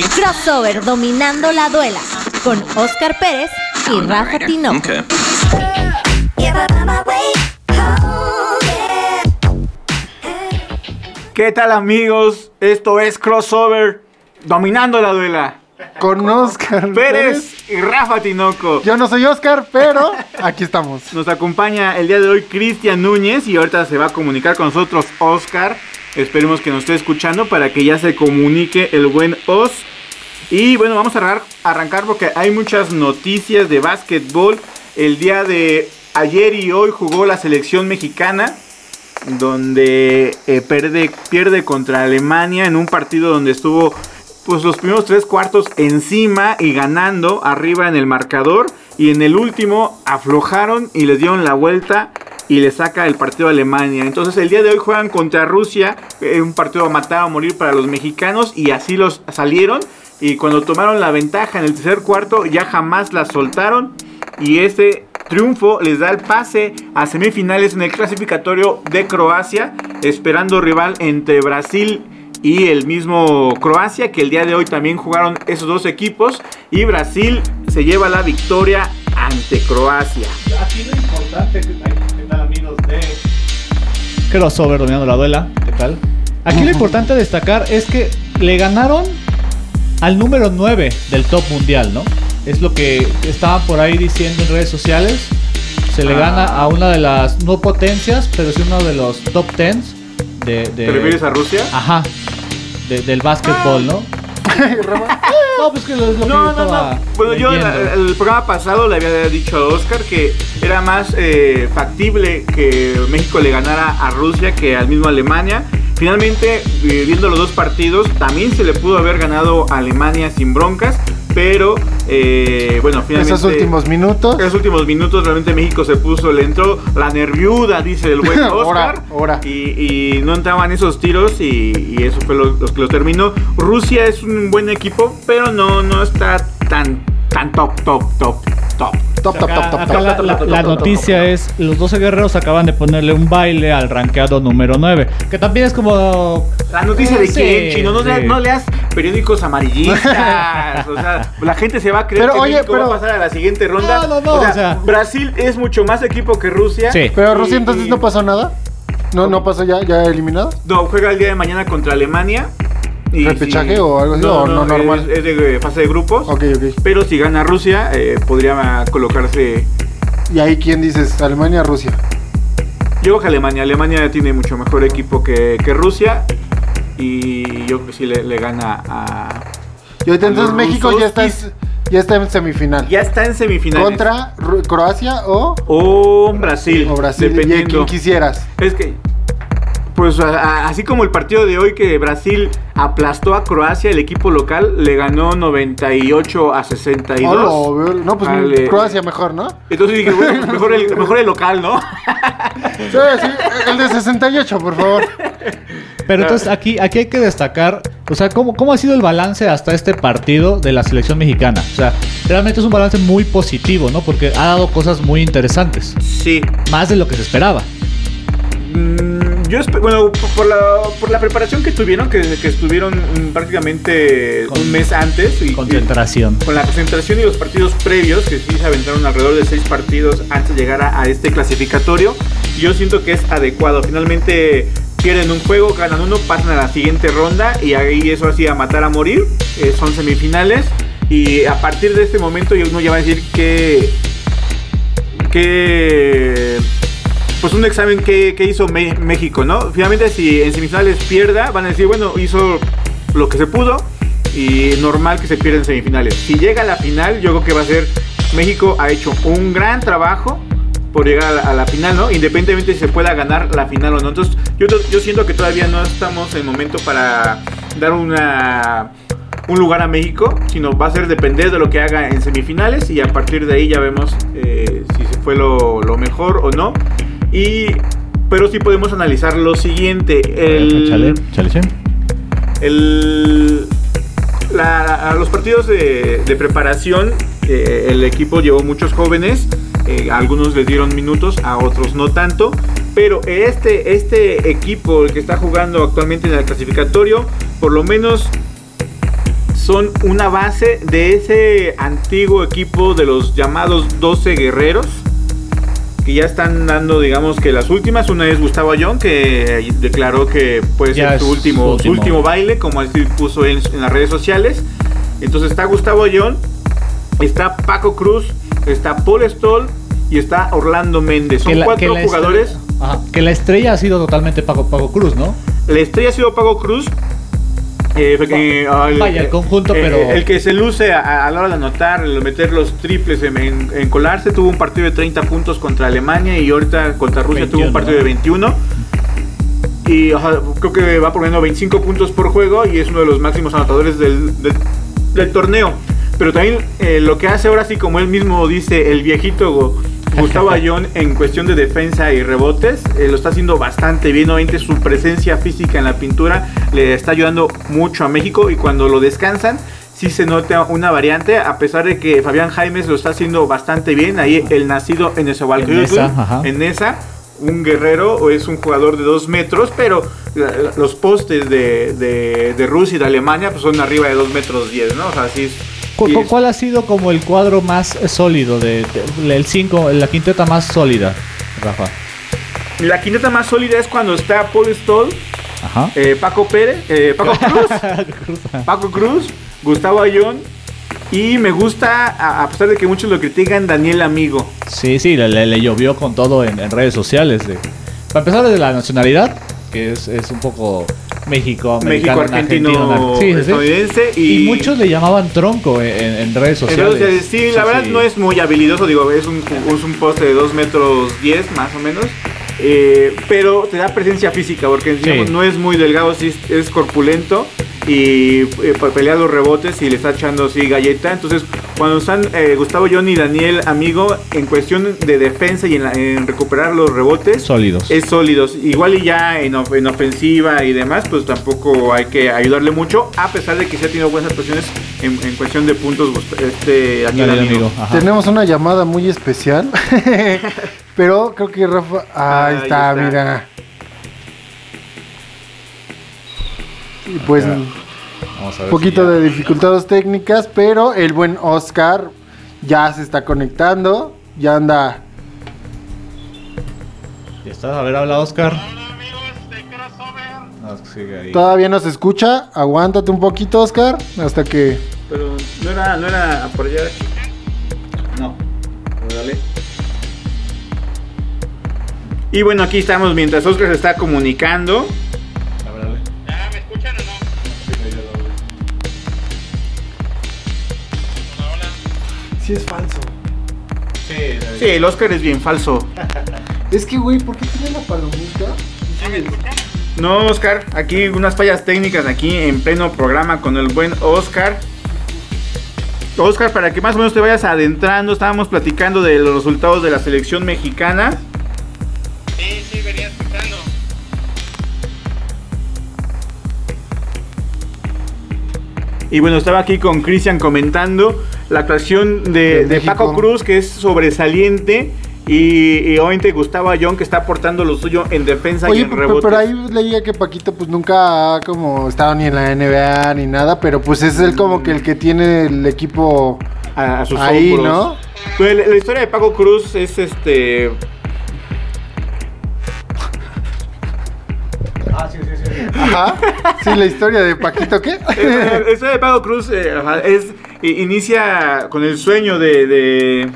Crossover dominando la duela con Oscar Pérez y Rafa Tinoco. ¿Qué tal amigos? Esto es Crossover dominando la duela con Oscar Pérez y Rafa Tinoco. Yo no soy Oscar, pero aquí estamos. Nos acompaña el día de hoy Cristian Núñez y ahorita se va a comunicar con nosotros Oscar. Esperemos que nos esté escuchando para que ya se comunique el buen Os. Y bueno, vamos a arrancar porque hay muchas noticias de básquetbol. El día de ayer y hoy jugó la selección mexicana donde eh, pierde contra Alemania en un partido donde estuvo pues los primeros tres cuartos encima y ganando arriba en el marcador. Y en el último aflojaron y les dieron la vuelta y le saca el partido a Alemania. Entonces el día de hoy juegan contra Rusia, eh, un partido a matar o morir para los mexicanos y así los salieron. Y cuando tomaron la ventaja en el tercer cuarto ya jamás la soltaron. Y este triunfo les da el pase a semifinales en el clasificatorio de Croacia, esperando rival entre Brasil y el mismo Croacia, que el día de hoy también jugaron esos dos equipos. Y Brasil se lleva la victoria ante Croacia. Aquí lo importante, Crossover dominando la duela? ¿Qué tal? Aquí lo importante a destacar es que le ganaron al número 9 del top mundial, ¿no? Es lo que estaban por ahí diciendo en redes sociales. Se le ah. gana a una de las, no potencias, pero sí uno de los top 10 de, de... ¿Te refieres a Rusia? Ajá del básquetbol, ¿no? no, pues que lo, no, no, no. Bueno, yo el, programa pasado le había dicho a Oscar que era más eh, factible que México le ganara a Rusia que al mismo Alemania. Finalmente, eh, viendo los dos partidos, también se le pudo haber ganado a Alemania sin broncas. Pero, eh, bueno, finalmente. Esos últimos minutos. Esos últimos minutos, realmente México se puso, le entró la nerviuda, dice el buen Oscar. Y, no entraban esos tiros y, eso fue lo, que lo terminó. Rusia es un buen equipo, pero no, no está tan, tan top, top, top, top. Top, top, top, top, La, noticia es, los 12 guerreros acaban de ponerle un baile al rankeado número 9. Que también es como... La noticia de que chino, no, no, leas periódicos amarillistas. o sea, la gente se va a creer que México va a pasar a la siguiente ronda. No, no, no. O sea, Brasil es mucho más equipo que Rusia. Sí. Pero Rusia entonces no pasó nada. No, no pasó ya, ya eliminado. No, juega el día de mañana contra Alemania. ¿Repechaje o algo así? No, no, normal. Es, de fase de grupos. Ok, ok. Pero si gana Rusia, eh, podría colocarse. ¿Y ahí quién dices? ¿Alemania o Rusia? Yo creo que Alemania. Alemania tiene mucho mejor equipo que, que Rusia. Y yo creo que sí le, gana a. Y ahorita entonces México ya está, ya está en semifinal. Ya está en semifinal. ¿Contra Croacia o.? O Brasil. O Brasil. Dependiendo. quien quisieras. Es que pues así como el partido de hoy que Brasil aplastó a Croacia, el equipo local le ganó 98 a 62. no, pues Croacia mejor, ¿no? Entonces dije, bueno, mejor, el, mejor el local, ¿no? sí, sí, el de 68, por favor. Pero entonces aquí, aquí hay que destacar, o sea, ¿cómo, cómo ha sido el balance hasta este partido de la selección mexicana. O sea, realmente es un balance muy positivo, ¿no? Porque ha dado cosas muy interesantes. Sí. Más de lo que se esperaba. Mm, yo, bueno, por la, por la preparación que tuvieron, que, estuvieron prácticamente un mes antes. Y, concentración. con la concentración y los partidos previos, que sí se aventaron alrededor de seis partidos antes de llegar a, este clasificatorio. Yo siento que es adecuado. Finalmente pierden un juego, ganan uno, pasan a la siguiente ronda y ahí eso así a matar a morir. Eh, son semifinales. Y a partir de este momento uno ya va a decir que... que pues un examen que, hizo México, ¿no? Finalmente si en semifinales pierda, van a decir, bueno, hizo lo que se pudo y normal que se pierda en semifinales. Si llega a la final, yo creo que va a ser México ha hecho un gran trabajo por llegar a la, final, ¿no? Independientemente si se pueda ganar la final o no. Entonces, yo, yo siento que todavía no estamos en el momento para dar una un lugar a México, sino va a ser depender de lo que haga en semifinales y a partir de ahí ya vemos eh, si se fue lo, lo mejor o no. Y, pero sí podemos analizar lo siguiente. El, chale, chale, el, a los partidos de, preparación, eh, el equipo llevó muchos jóvenes. Eh, algunos les dieron minutos, a otros no tanto. Pero este, este equipo, que está jugando actualmente en el clasificatorio, por lo menos son una base de ese antiguo equipo de los llamados 12 guerreros. Que ya están dando, digamos que las últimas. Una es Gustavo Ayón, que declaró que puede ser su último, su su último. último baile, como así puso en, en las redes sociales. Entonces está Gustavo Ayón, está Paco Cruz, está Paul Stoll y está Orlando Méndez. Son la- cuatro jugadores. estrella- Ajá, que la estrella ha sido totalmente Paco, Paco Cruz, ¿no? La estrella ha sido Paco Cruz. Eh, eh, ah, Vaya, el conjunto, pero- El que se luce a, a la hora de anotar, el meter los triples, en, en- en colarse, tuvo un partido de 30 puntos contra Alemania y ahorita contra Rusia tuvo 21, un partido de 21. Y creo que va poniendo 25 puntos por juego y es uno de los máximos anotadores del, del- del torneo. Pero también eh, lo que hace ahora sí, como él mismo dice, el viejito Go- Gustavo Ayón en cuestión de defensa y rebotes, eh, lo está haciendo bastante bien. Obviamente su presencia física en la pintura le está ayudando mucho a México y cuando lo descansan, sí se nota una variante, a pesar de que Fabián Jaimes lo está haciendo bastante bien. Ahí el nacido en Nezahualcóyotl, En esa, ajá. en esa, un guerrero o es un jugador de dos metros, pero los postes de, de- de Rusia y de Alemania pues son arriba de 2 metros 10, ¿no? O sea, sí es- ¿Cu- sí cu- es- ¿Cuál ha sido como el cuadro más sólido de, de- el 5, la quinteta más sólida, Rafa? La quineta más sólida es cuando está Paul Stoll, Ajá. eh, Paco Pérez, eh, Paco Cruz, Paco Cruz, Gustavo Ayón y me gusta, a, a pesar de que muchos lo critican, Daniel Amigo. Sí, sí, le, le- le llovió con todo en, en redes sociales. de- para empezar desde la nacionalidad, que es, es un poco México, México, argentino, sí, estadounidense Y, y, muchos le llamaban tronco en, en- sociales. redes sociales, sí, la verdad sí. no es muy habilidoso, digo, es un, es un poste de 2 metros 10 más o menos. Eh, pero te da presencia física porque digamos, Sí. no es muy delgado, sí es, corpulento y eh, pelea los rebotes y le está echando así galleta. Entonces, cuando están eh, Gustavo John y Daniel Amigo en cuestión de defensa y en, la- en recuperar los rebotes, Sólidos. es sólidos. Igual y ya en, of- en ofensiva y demás, pues tampoco hay que ayudarle mucho, a pesar de que se ha tenido buenas actuaciones en, en cuestión de puntos. Este, Daniel Dale, Amigo. amigo. Tenemos una llamada muy especial. Pero creo que Rafa. Ahí, Ahí está, está. mira. Y pues un Vamos a ver poquito si ya- de dificultades técnicas, pero el buen Oscar ya se está conectando. Ya anda. Ya está, a ver, habla Oscar. No, es que sigue ahí. Todavía no se escucha. Aguántate un poquito, Oscar. Hasta que. Pero no era, no era por allá. Y bueno, aquí estamos mientras Oscar se está comunicando. A ver, dale. Sí, es falso. Sí, el Oscar es bien falso. Es que, güey, ¿por qué tiene la palomita? No, Oscar, aquí unas fallas técnicas aquí en pleno programa con el buen Oscar. Oscar, para que más o menos te vayas adentrando, estábamos platicando de los resultados de la selección mexicana. Y bueno, estaba aquí con Cristian comentando la actuación de, De de Paco. Cruz, que es sobresaliente. Y, y obviamente Gustavo Ayón, que está aportando lo suyo en defensa y en pero, rebotes. pero ahí leía que Paquito pues nunca ha como estado ni en la NBA ni nada, pero pues es él como que el que tiene el equipo a, a sus ahí, hombros. ¿no? Pues, la, la historia de Paco Cruz es este. Ah, sí, sí. Sí, la historia de Paquito, ¿qué? la historia de Paco Cruz eh, es inicia con el sueño de, de,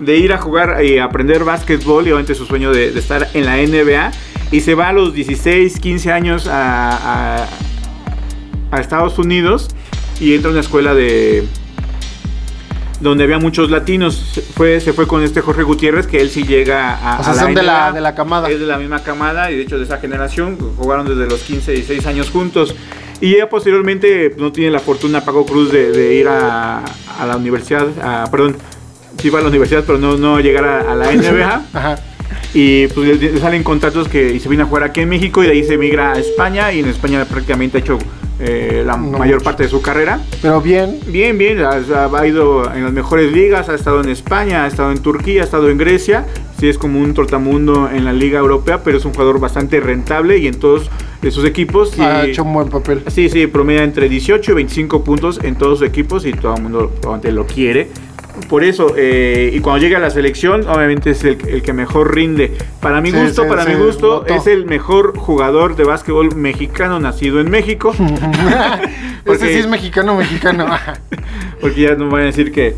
de ir a jugar y aprender básquetbol y obviamente su sueño de, de estar en la NBA y se va a los 16, 15 años a, a, a Estados Unidos y entra a una escuela de donde había muchos latinos se fue se fue con este Jorge Gutiérrez que él sí llega a, O sea, a la son de la, NBA. de la camada. Es de la misma camada y de hecho de esa generación. Jugaron desde los 15 y 16 años juntos. Y ya posteriormente no tiene la fortuna Paco Cruz de, de ir a, a la universidad. a- perdón, sí va a la universidad, pero no, no llegar a, a la NBA. Ajá. y pues le, le salen contratos que y se viene a jugar aquí en México y de ahí se migra a España. Y en España prácticamente ha hecho eh, la No mayor mucho. parte de su carrera. Pero bien. Bien, bien, ha, ha ido en las mejores ligas, ha estado en España, ha estado en Turquía, ha estado en Grecia, sí es como un tortamundo en la liga europea, pero es un jugador bastante rentable y en todos sus equipos. sí- Ha hecho un buen papel. Sí, sí, promedia entre 18 y 25 puntos en todos sus equipos y todo el mundo lo quiere. Por eso, eh, y cuando llega a la selección, obviamente es el, el que mejor rinde. Para mi Sí, gusto, sí, para sí, mi gusto, es el mejor jugador de básquetbol mexicano nacido en México. Porque- Ese sí es mexicano, mexicano. Porque ya no van a decir que,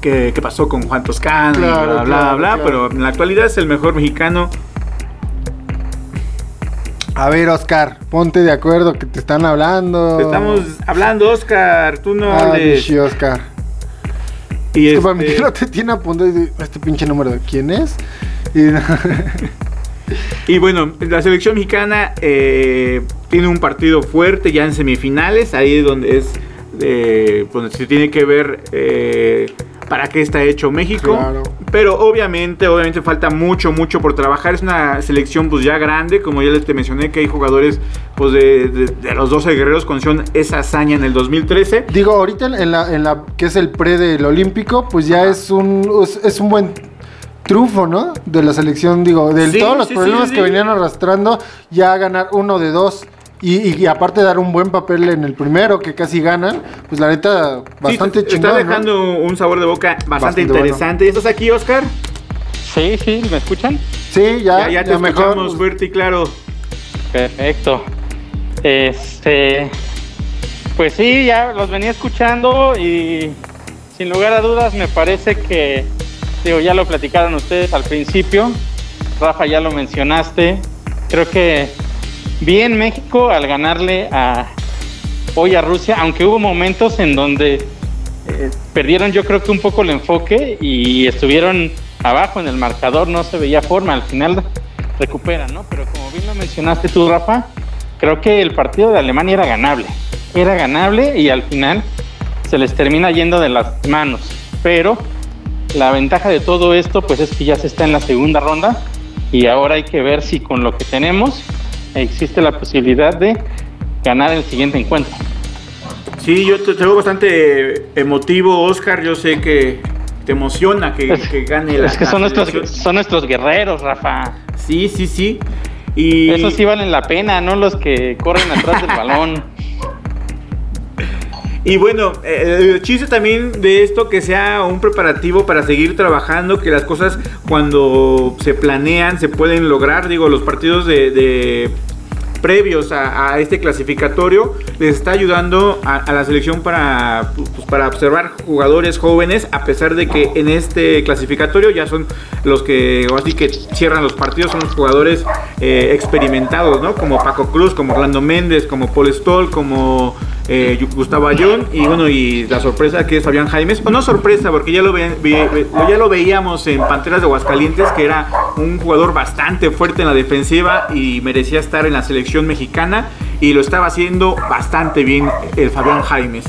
que, que pasó con Juan Toscano y Claro, bla, bla, claro, bla. claro. Pero en la actualidad es el mejor mexicano. A ver, Oscar, ponte de acuerdo que te están hablando. Te estamos hablando, Oscar. Tú no Ah, hables. bichi, Oscar. Y Es que para mí este- que no te tiene apuntado este pinche número de quién es. Y- Y bueno, la selección mexicana eh, tiene un partido fuerte ya en semifinales, ahí es donde es eh, donde se tiene que ver eh, para qué está hecho México. Claro. Pero obviamente, obviamente falta mucho, mucho por trabajar. Es una selección pues ya grande, como ya les te mencioné que hay jugadores pues de, de- de los 12 guerreros consiguieron esa hazaña en el 2013. Digo, ahorita en la, en la que es el pre del Olímpico, pues ya es un es, es un buen trufo, ¿no? De la selección, digo, de Sí, todos los sí, problemas sí, que venían arrastrando, ya ganar uno de dos. Y, y- y aparte dar un buen papel en el primero, que casi ganan, pues la neta, bastante Sí, chingón. Está ¿no? dejando un sabor de boca bastante, Bastante interesante. ¿Estás aquí, Oscar? Sí, sí, ¿me escuchan? Sí, ya, Ya, ya te mejor. escuchamos fuerte y claro. Perfecto. Este, pues sí, ya los venía escuchando y sin lugar a dudas me parece que, digo, ya lo platicaron ustedes al principio, Rafa ya lo mencionaste, creo que bien México al ganarle a hoy a Rusia, aunque hubo momentos en donde eh, perdieron yo creo que un poco el enfoque y estuvieron abajo en el marcador, no se veía forma, al final recuperan, ¿no? Pero como bien lo mencionaste tú, Rafa, creo que el partido de Alemania era ganable, era ganable y al final se les termina yendo de las manos, pero la ventaja de todo esto pues es que ya se está en la segunda ronda y ahora hay que ver si con lo que tenemos existe la posibilidad de ganar el siguiente encuentro. Sí, yo te, te veo bastante emotivo, Oscar. Yo sé que te emociona que, Es- que gane la Es que son nuestros, son nuestros guerreros, Rafa. Sí, sí, sí. Y Esos sí valen la pena, no los que corren atrás del balón. Y bueno, eh, el chiste también de esto que sea un preparativo para seguir trabajando, que las cosas cuando se planean se pueden lograr. Digo, los partidos de, previos a, este clasificatorio les está ayudando a, la selección para, pues, para observar jugadores jóvenes, a pesar de que en este clasificatorio ya son los que, así que cierran los partidos, son los jugadores eh, experimentados, ¿no? Como Paco Cruz, como Orlando Méndez, como Paul Stoll, como eh, Gustavo Ayón y bueno, y la sorpresa que es Fabián Jaimes, no sorpresa, porque ya lo, ve- ya lo veíamos en Panteras de Aguascalientes, que era un jugador bastante fuerte en la defensiva y merecía estar en la selección mexicana y lo estaba haciendo bastante bien el Fabián Jaimes.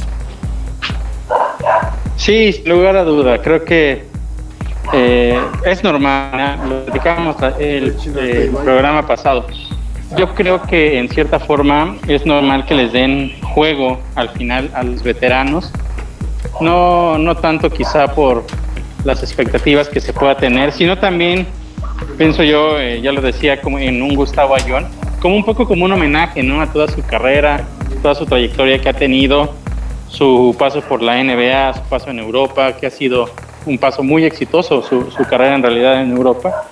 Sí, sin lugar a duda, creo que eh, es normal, ¿no? lo platicábamos el, el programa pasado. Yo creo que en cierta forma es normal que les den juego al final a los veteranos, no, no tanto quizá por las expectativas que se pueda tener, sino también, pienso yo, eh, ya lo decía, como en un Gustavo Ayón, como un poco como un homenaje ¿no? a toda su carrera, toda su trayectoria que ha tenido, su paso por la NBA, su paso en Europa, que ha sido un paso muy exitoso, su, su carrera en realidad en Europa.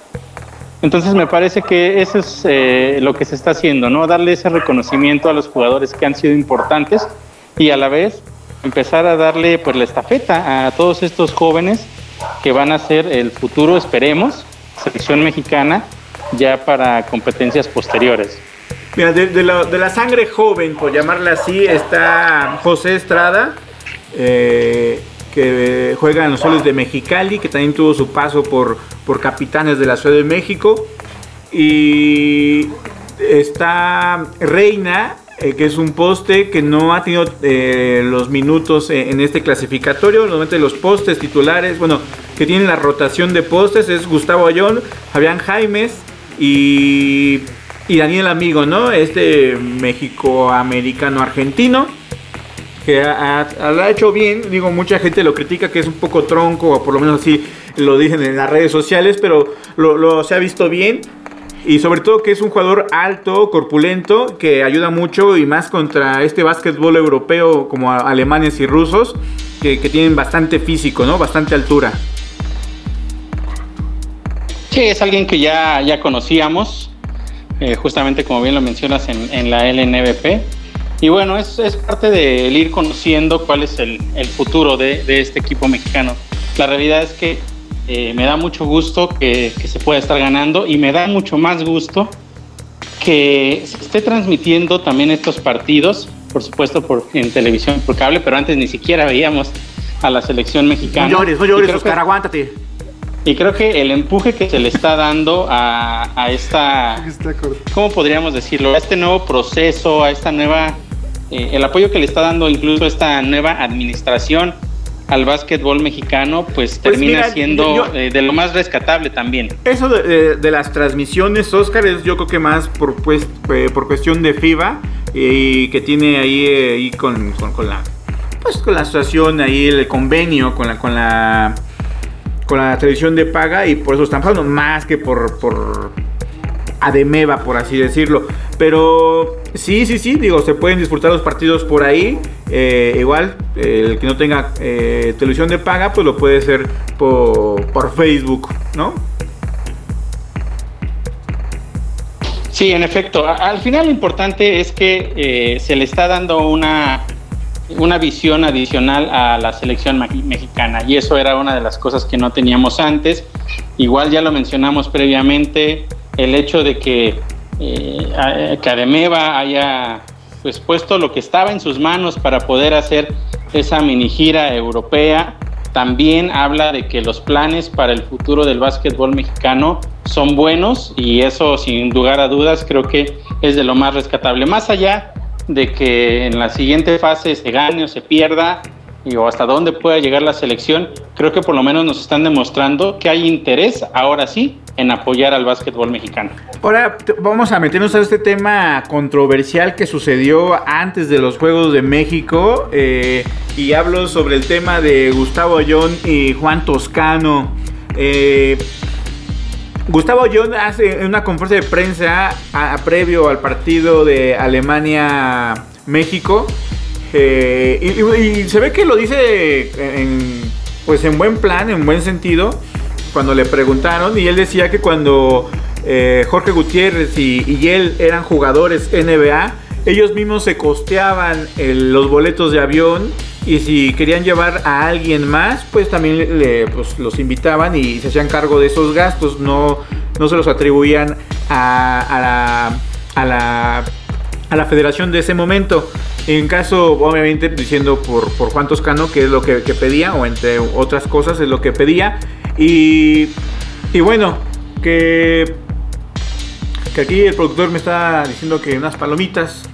Entonces me parece que eso es eh, lo que se está haciendo, ¿no? Darle ese reconocimiento a los jugadores que han sido importantes y a la vez empezar a darle pues la estafeta a todos estos jóvenes que van a ser el futuro, esperemos, selección mexicana ya para competencias posteriores. Mira, de, la sangre joven, por llamarla así, está José Estrada, eh, que juega en los Soles de Mexicali, que también tuvo su paso por, por Capitanes de la Ciudad de México. Y está Reina, eh, que es un poste que no ha tenido eh, los minutos en, en este clasificatorio. Normalmente los postes titulares, bueno, que tienen la rotación de postes es Gustavo Ayón, Fabián Jaimes y, y Daniel Amigo, ¿no? Este México-americano argentino que ha, ha- hecho bien. Digo, mucha gente lo critica que es un poco tronco, o por lo menos así lo dicen en las redes sociales, pero lo, se ha visto bien. Y sobre todo que es un jugador alto, corpulento, que ayuda mucho y más contra este básquetbol europeo como alemanes y rusos, que, tienen bastante físico, ¿no? Bastante altura. Sí, es alguien que ya, ya conocíamos, eh, justamente como bien lo mencionas en, en la LNBP. Y bueno, es, es parte de ir conociendo cuál es el, el futuro de, de, este equipo mexicano. La realidad es que eh, me da mucho gusto que, que, se pueda estar ganando y me da mucho más gusto que se esté transmitiendo también estos partidos, por supuesto por, en televisión por cable, pero antes ni siquiera veíamos a la selección mexicana. No llores, no llores, Oscar, aguántate. Y creo que el empuje que se le está dando a, a esta, ¿cómo podríamos decirlo? A este nuevo proceso, a esta nueva, eh, el apoyo que le está dando incluso esta nueva administración al básquetbol mexicano, pues, pues termina siendo eh, de lo más rescatable también. Eso de, de, las transmisiones, Oscar, es yo creo que más por, pues, eh, por cuestión de FIBA y que tiene ahí, ahí con, con, con, la pues con la asociación ahí el convenio con la con la con la televisión de paga y por eso están pagando más que por, por Ademeva, por así decirlo. Pero sí, sí, sí, digo, se pueden disfrutar los partidos por ahí. Eh, igual, el que no tenga eh, televisión de paga, pues lo puede hacer por, por Facebook, ¿no? Sí, en efecto. Al final lo importante es que eh, se le está dando una una visión adicional a la selección mexicana y eso era una de las cosas que no teníamos antes. Igual ya lo mencionamos previamente, el hecho de que eh, Cademeva haya pues, puesto lo que estaba en sus manos para poder hacer esa mini gira europea, también habla de que los planes para el futuro del básquetbol mexicano son buenos y eso sin lugar a dudas creo que es de lo más rescatable. Más allá de que en la siguiente fase se gane o se pierda y o hasta dónde pueda llegar la selección, creo que por lo menos nos están demostrando que hay interés, ahora sí, en apoyar al básquetbol mexicano. Ahora vamos a meternos a este tema controversial que sucedió antes de los Juegos de México eh, y hablo sobre el tema de Gustavo Ayón y Juan Toscano. Eh, Gustavo John hace una conferencia de prensa previo al partido de Alemania-México. Eh, y, se ve que lo dice en, pues en buen plan, en buen sentido, cuando le preguntaron. Y él decía que cuando eh, Jorge Gutiérrez y, él eran jugadores NBA, ellos mismos se costeaban los boletos de avión y si querían llevar a alguien más, pues también pues, los invitaban y se hacían cargo de esos gastos, no, no se los atribuían a, a, la, a, la, a la federación de ese momento. En caso, obviamente, diciendo por, por Juan Toscano, que es lo que, pedía, o entre otras cosas, es lo que pedía. Y, y bueno, que, que aquí el productor me está diciendo que unas palomitas.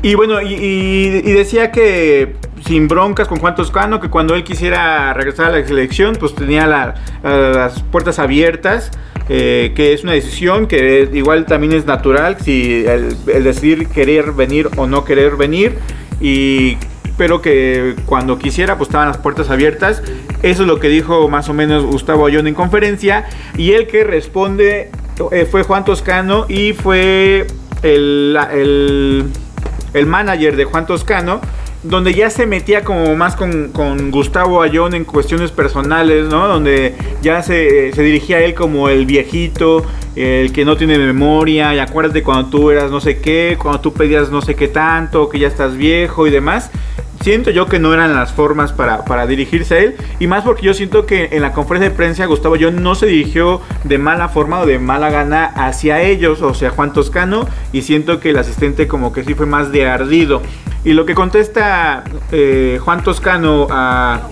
Y bueno, y, decía que sin broncas con Juan Toscano, que cuando él quisiera regresar a la selección, pues tenía las puertas abiertas, eh, que es una decisión que igual también es natural, si el, decidir querer venir o no querer venir, y pero que cuando quisiera pues estaban las puertas abiertas. Eso es lo que dijo más o menos Gustavo Ayón en conferencia, y el que responde eh, fue Juan Toscano y fue el, el el manager de Juan Toscano, donde ya se metía como más con, Gustavo Ayón en cuestiones personales, ¿no? Donde ya se, se, dirigía a él como el viejito, el que no tiene memoria, y acuérdate cuando tú eras no sé qué, cuando tú pedías no sé qué tanto, que ya estás viejo y demás siento yo que no eran las formas para, dirigirse a él. Y más porque yo siento que en la conferencia de prensa Gustavo yo no se dirigió de mala forma o de mala gana hacia ellos, o sea, Juan Toscano. Y siento que el asistente como que sí fue más de ardido. Y lo que contesta eh, Juan Toscano a,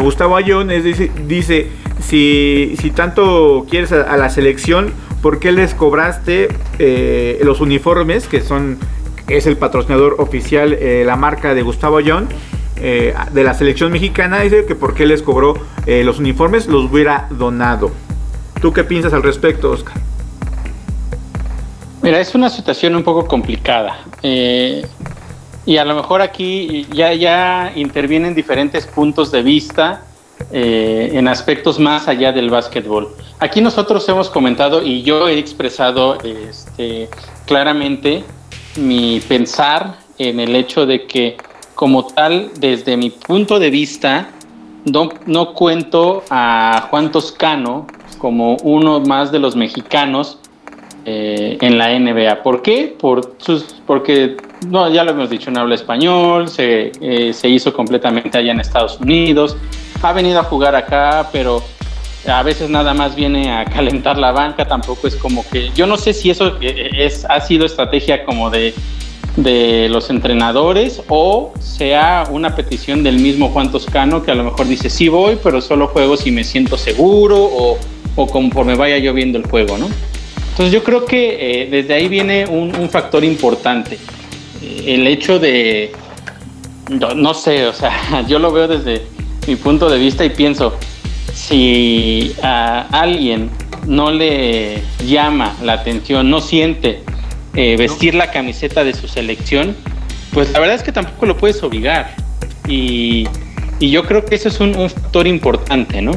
Gustavo Ayón es, dice, dice si, si tanto quieres a, la selección, ¿por qué les cobraste eh, los uniformes que son es el patrocinador oficial, eh, la marca de Gustavo John. Eh, de la selección mexicana dice que porque les cobró eh, los uniformes los hubiera donado. ¿Tú qué piensas al respecto, Oscar? Mira, es una situación un poco complicada. y a lo mejor aquí ya, ya intervienen diferentes puntos de vista eh, en aspectos más allá del básquetbol. Aquí nosotros hemos comentado y yo he expresado este, claramente mi pensar en el hecho de que como tal, desde mi punto de vista, no, no cuento a Juan Toscano como uno más de los mexicanos eh, en la NBA. ¿Por qué? Por sus, porque, no, ya lo hemos dicho, no habla español, se, eh, se hizo completamente allá en Estados Unidos, ha venido a jugar acá, pero a veces nada más viene a calentar la banca, tampoco es como que, yo no sé si eso eh, es, ha sido estrategia como de de los entrenadores o sea una petición del mismo Juan Toscano que a lo mejor dice sí voy, pero solo juego si me siento seguro o, o conforme vaya yo viendo el juego, ¿no? Entonces yo creo que eh, desde ahí viene un, factor importante. Eh, el hecho de, no, sé, o sea, yo lo veo desde mi punto de vista y pienso, si a alguien no le llama la atención, no siente eh, vestir la camiseta de su selección, pues la verdad es que tampoco lo puedes obligar. Y, yo creo que ese es un, factor importante, ¿no?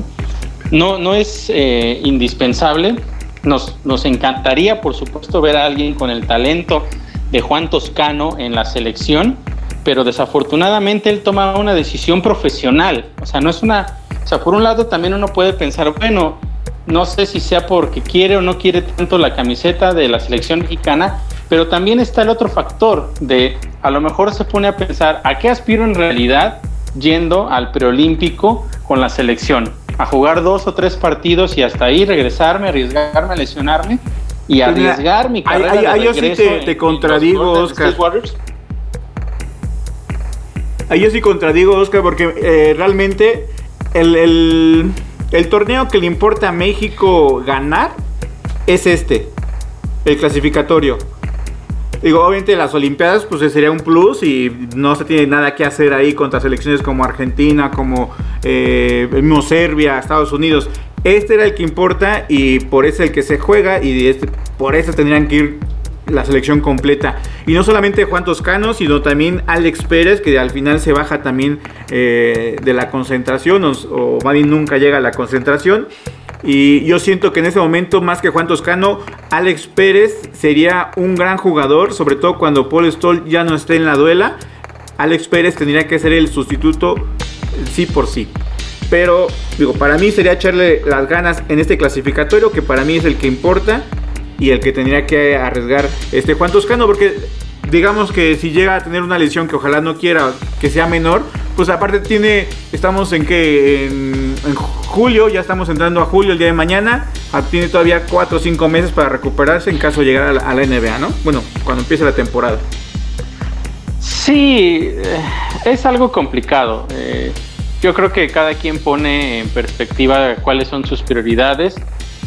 No, no es eh, indispensable. Nos, nos encantaría, por supuesto, ver a alguien con el talento de Juan Toscano en la selección, pero desafortunadamente él toma una decisión profesional. O sea, no es una. O sea, por un lado también uno puede pensar, bueno, no sé si sea porque quiere o no quiere tanto la camiseta de la selección mexicana, pero también está el otro factor de a lo mejor se pone a pensar a qué aspiro en realidad yendo al preolímpico con la selección, a jugar dos o tres partidos y hasta ahí regresarme, arriesgarme a lesionarme y pues arriesgar mi carrera. Ahí, yo sí te, contradigo, Oscar. Ahí yo sí contradigo, Oscar, porque eh, realmente el el torneo que le importa a México ganar es este, el clasificatorio. Digo, obviamente las Olimpiadas pues sería un plus y no se tiene nada que hacer ahí contra selecciones como Argentina, como eh, Serbia, Estados Unidos. Este era el que importa y por eso el que se juega y este, por eso tendrían que ir la selección completa. Y no solamente Juan Toscano, sino también Alex Pérez, que al final se baja también eh, de la concentración, o, o nunca llega a la concentración. Y yo siento que en ese momento, más que Juan Toscano, Alex Pérez sería un gran jugador, sobre todo cuando Paul Stoll ya no esté en la duela. Alex Pérez tendría que ser el sustituto sí por sí. Pero, digo, para mí sería echarle las ganas en este clasificatorio, que para mí es el que importa y el que tendría que arriesgar este Juan Toscano, porque digamos que si llega a tener una lesión que ojalá no quiera que sea menor, pues aparte tiene, estamos en que en, julio, ya estamos entrando a julio el día de mañana, ah, tiene todavía 4 o 5 meses para recuperarse en caso de llegar a la, NBA, ¿no? Bueno, cuando empiece la temporada. Sí, eh, es algo complicado. Eh, yo creo que cada quien pone en perspectiva cuáles son sus prioridades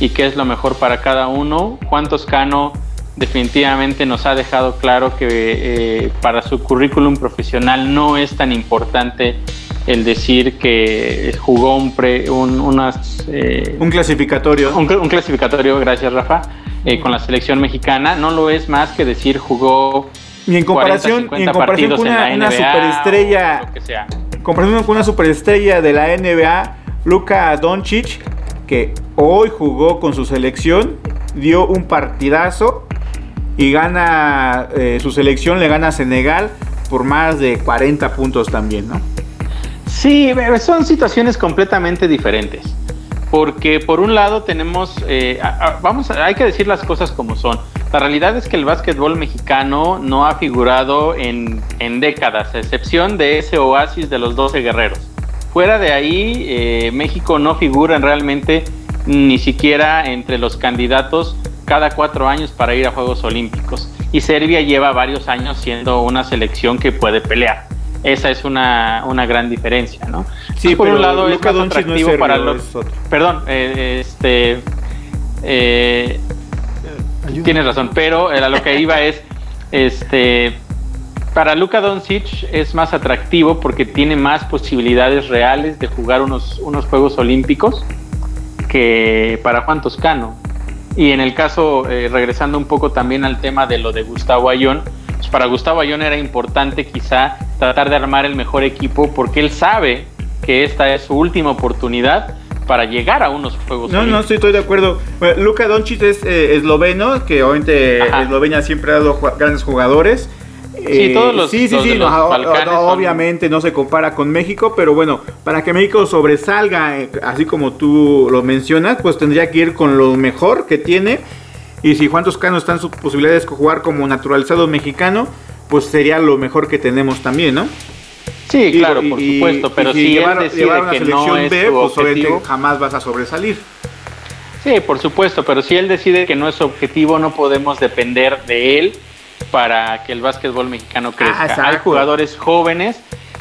y qué es lo mejor para cada uno. Juan Toscano definitivamente nos ha dejado claro que eh, para su currículum profesional no es tan importante el decir que jugó un, un, unas, eh, un clasificatorio. Un, clasificatorio, gracias Rafa, eh, con la selección mexicana. No lo es más que decir jugó. Y en comparación, en comparación con una, una superestrella, comparación con una superestrella de la NBA, Luka Doncic, que hoy jugó con su selección, dio un partidazo y gana eh, su selección, le gana a Senegal por más de 40 puntos también, ¿no? Sí, son situaciones completamente diferentes. Porque por un lado tenemos, eh, vamos, hay que decir las cosas como son. La realidad es que el básquetbol mexicano no ha figurado en, en décadas, a excepción de ese oasis de los 12 guerreros. Fuera de ahí, eh, México no figura realmente ni siquiera entre los candidatos cada cuatro años para ir a Juegos Olímpicos. Y Serbia lleva varios años siendo una selección que puede pelear. Esa es una, gran diferencia, ¿no? Sí, por un lado es más atractivo para los... Perdón, eh, este... Eh, tienes razón, pero a lo que iba es... este para Luka Doncic es más atractivo porque tiene más posibilidades reales de jugar unos, unos Juegos Olímpicos que para Juan Toscano. Y en el caso, eh, regresando un poco también al tema de lo de Gustavo Ayón, pues para Gustavo Ayón era importante quizá tratar de armar el mejor equipo porque él sabe que esta es su última oportunidad para llegar a unos Juegos No, no, estoy, de acuerdo. Luka Doncic es eh, esloveno, que obviamente Eslovenia siempre ha dado grandes jugadores. Sí, todos los, sí, sí, sí, obviamente no se compara con México, pero bueno, para que México sobresalga, eh, así como tú lo mencionas, pues tendría que ir con lo mejor que tiene. Y si Juan Toscano está en sus posibilidades de jugar como naturalizado mexicano, pues sería lo mejor que tenemos también, ¿no? Sí, claro, por supuesto, pero si, él decide que no es B, pues objetivo, jamás vas a sobresalir. Sí, por supuesto, pero si él decide que no es objetivo, no podemos depender de él para que el básquetbol mexicano crezca. Ah, Hay jugadores jóvenes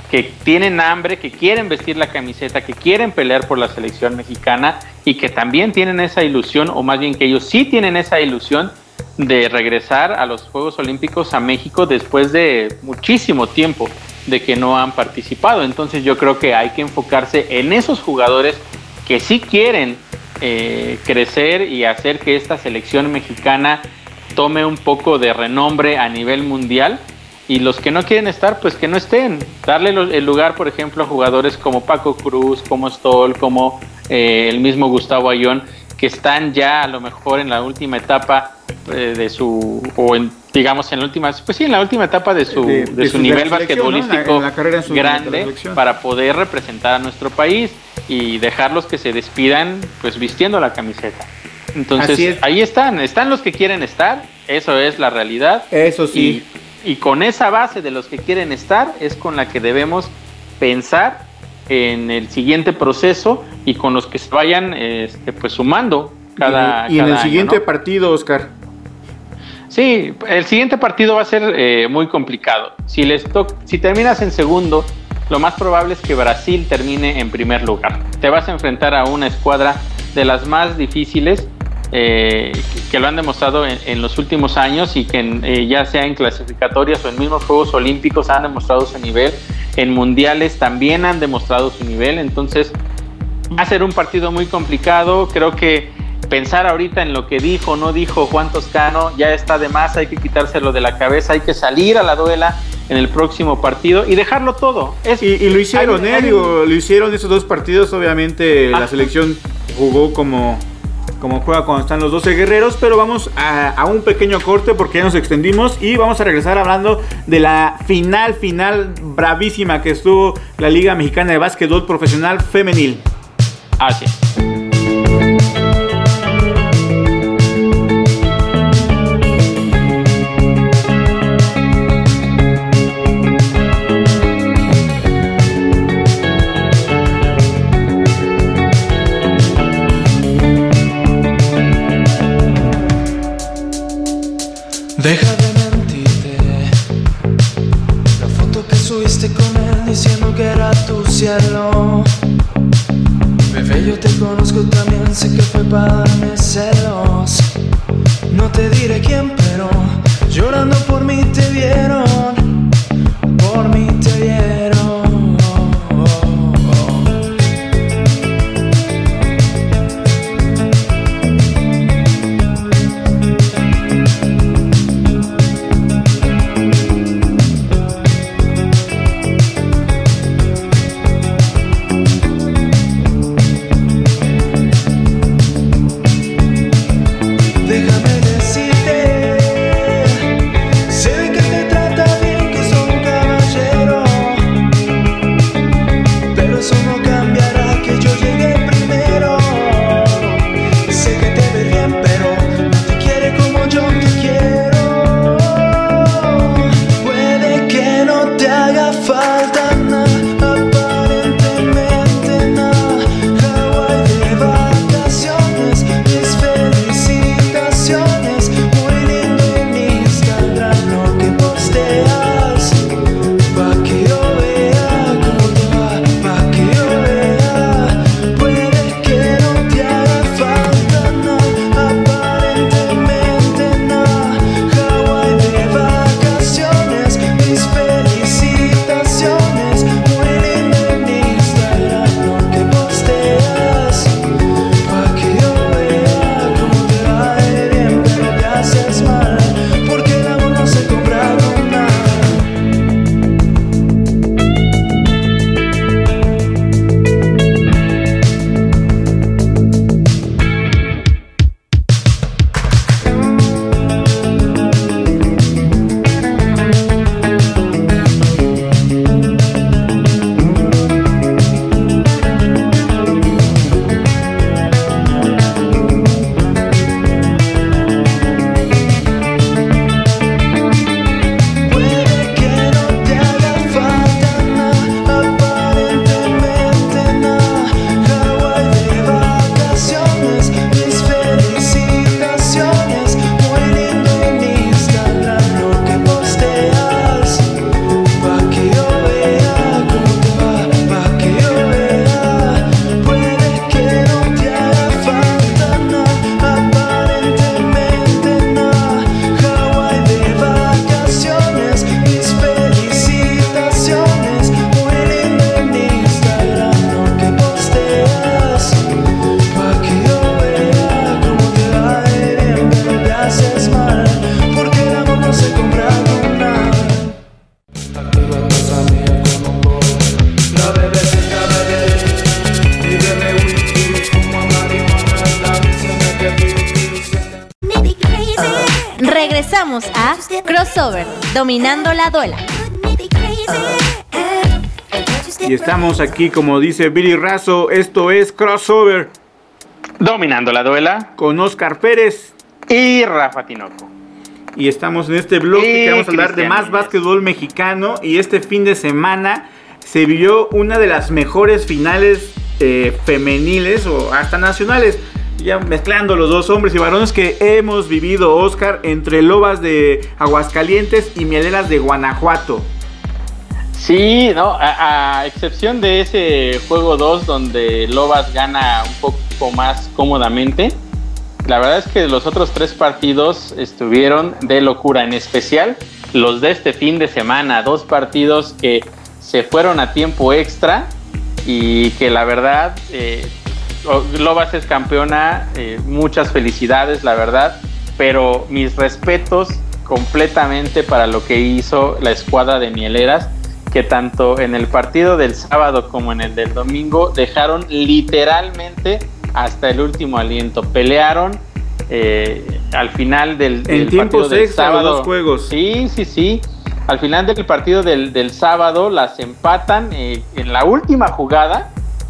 que tienen hambre, que quieren vestir la camiseta, que quieren pelear por la selección mexicana y que también tienen esa ilusión, o más bien que ellos sí tienen esa ilusión de regresar a los Juegos Olímpicos a México después de muchísimo tiempo de que no han participado. Entonces yo creo que hay que enfocarse en esos jugadores que sí quieren eh, crecer y hacer que esta selección mexicana tome un poco de renombre a nivel mundial y los que no quieren estar, pues que no estén. Darle el lugar, por ejemplo, a jugadores como Paco Cruz, como Stoll, como eh, el mismo Gustavo Ayón, que están ya a lo mejor en la última etapa eh, de su, o en, digamos en la última, pues sí, en la última etapa de su, de, su, nivel basquetbolístico grande para poder representar a nuestro país y dejarlos que se despidan pues vistiendo la camiseta. Entonces, ahí están, están los que quieren estar, eso es la realidad. Eso sí. Y, con esa base de los que quieren estar es con la que debemos pensar en el siguiente proceso y con los que se vayan este, pues sumando cada Y en, el siguiente partido, Oscar. Sí, el siguiente partido va a ser eh, muy complicado. Si, les si terminas en segundo, lo más probable es que Brasil termine en primer lugar. Te vas a enfrentar a una escuadra de las más difíciles eh, que lo han demostrado en, los últimos años y que eh, ya sea en clasificatorias o en mismos Juegos Olímpicos han demostrado su nivel, en mundiales también han demostrado su nivel, entonces va a ser un partido muy complicado, creo que pensar ahorita en lo que dijo o no dijo Juan Toscano ya está de más, hay que quitárselo de la cabeza, hay que salir a la duela en el próximo partido y dejarlo todo. y, lo hicieron, ¿eh? lo hicieron esos dos partidos, obviamente la selección jugó como como juega cuando están los 12 guerreros, pero vamos a, un pequeño corte porque ya nos extendimos y vamos a regresar hablando de la final, final bravísima que estuvo la Liga Mexicana de Básquetbol Profesional Femenil. Así dominando la duela. Y estamos aquí, como dice Billy Razo, esto es Crossover Dominando la duela con Oscar Pérez. y Rafa Tinoco. Y estamos en este blog Y que vamos a hablar de más Núñez. básquetbol mexicano. Y este fin de semana se vivió una de las mejores finales eh, femeniles o hasta nacionales. Ya mezclando los dos hombres y varones que hemos vivido, Oscar, entre Lobas de Aguascalientes y Mieleras de Guanajuato. Sí, no, a, excepción de ese juego 2 donde Lobas gana un poco más cómodamente, la verdad es que los otros tres partidos estuvieron de locura, en especial los de este fin de semana, dos partidos que se fueron a tiempo extra y que la verdad eh, o- Lobas es campeona, eh, muchas felicidades, la verdad, pero mis respetos completamente para lo que hizo la escuadra de Mieleras, que tanto en el partido del sábado como en el del domingo dejaron literalmente hasta el último aliento, pelearon eh, al final del, del tiempos del extra, sábado. juegos. Sí, sí, sí. Al final del partido del, del sábado las empatan eh, en la última jugada,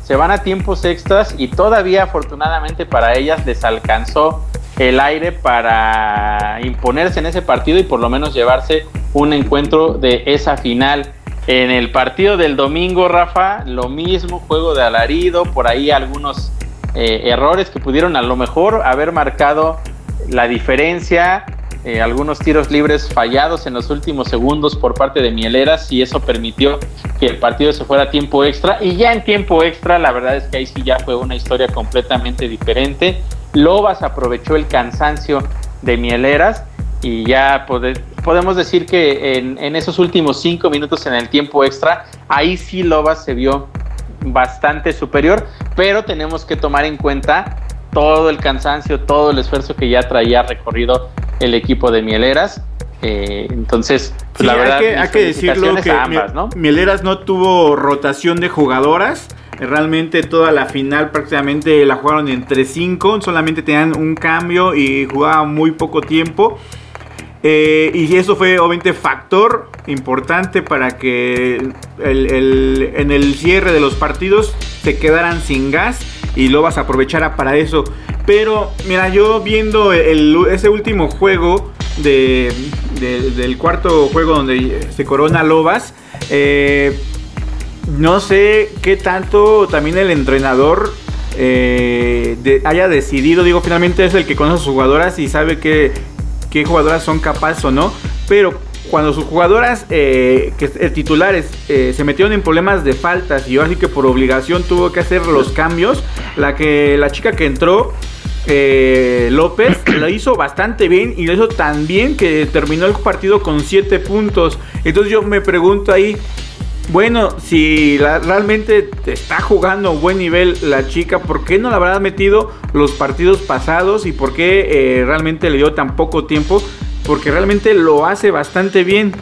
se van a tiempos extras y todavía afortunadamente para ellas les alcanzó el aire para imponerse en ese partido y por lo menos llevarse un encuentro de esa final. En el partido del domingo, Rafa, lo mismo, juego de alarido, por ahí algunos eh, errores que pudieron a lo mejor haber marcado la diferencia, eh, algunos tiros libres fallados en los últimos segundos por parte de Mieleras y eso permitió que el partido se fuera a tiempo extra y ya en tiempo extra la verdad es que ahí sí ya fue una historia completamente diferente. Lobas aprovechó el cansancio de Mieleras y ya pode- podemos decir que en, en esos últimos cinco minutos en el tiempo extra, ahí sí Lobas se vio bastante superior, pero tenemos que tomar en cuenta todo el cansancio, todo el esfuerzo que ya traía recorrido el equipo de Mieleras. Eh, entonces, pues, Sí, la verdad, hay que, mis hay que decirlo que ambas, ¿no? Mieleras no tuvo rotación de jugadoras. Realmente toda la final prácticamente la jugaron entre cinco. Solamente tenían un cambio y jugaban muy poco tiempo. Eh, y eso fue obviamente factor importante para que el- el- en el cierre de los partidos se quedaran sin gas y Lobas aprovechara para eso. Pero mira, yo viendo el- ese último juego de- de- del cuarto juego donde se corona Lobas, eh, no sé qué tanto también el entrenador eh, haya decidido, digo, finalmente es el que conoce a sus jugadoras y sabe qué, qué jugadoras son capaces o no, pero cuando sus jugadoras eh, que eh, titulares se metieron en problemas de faltas y así que por obligación tuvo que hacer los cambios, la que la chica que entró eh, López lo hizo bastante bien y lo hizo tan bien que terminó el partido con 7 puntos. Entonces yo me pregunto ahí, bueno, si la- realmente está jugando buen nivel la chica, ¿por qué no la habrá metido los partidos pasados y por qué eh, realmente le dio tan poco tiempo? Porque realmente lo hace bastante bien.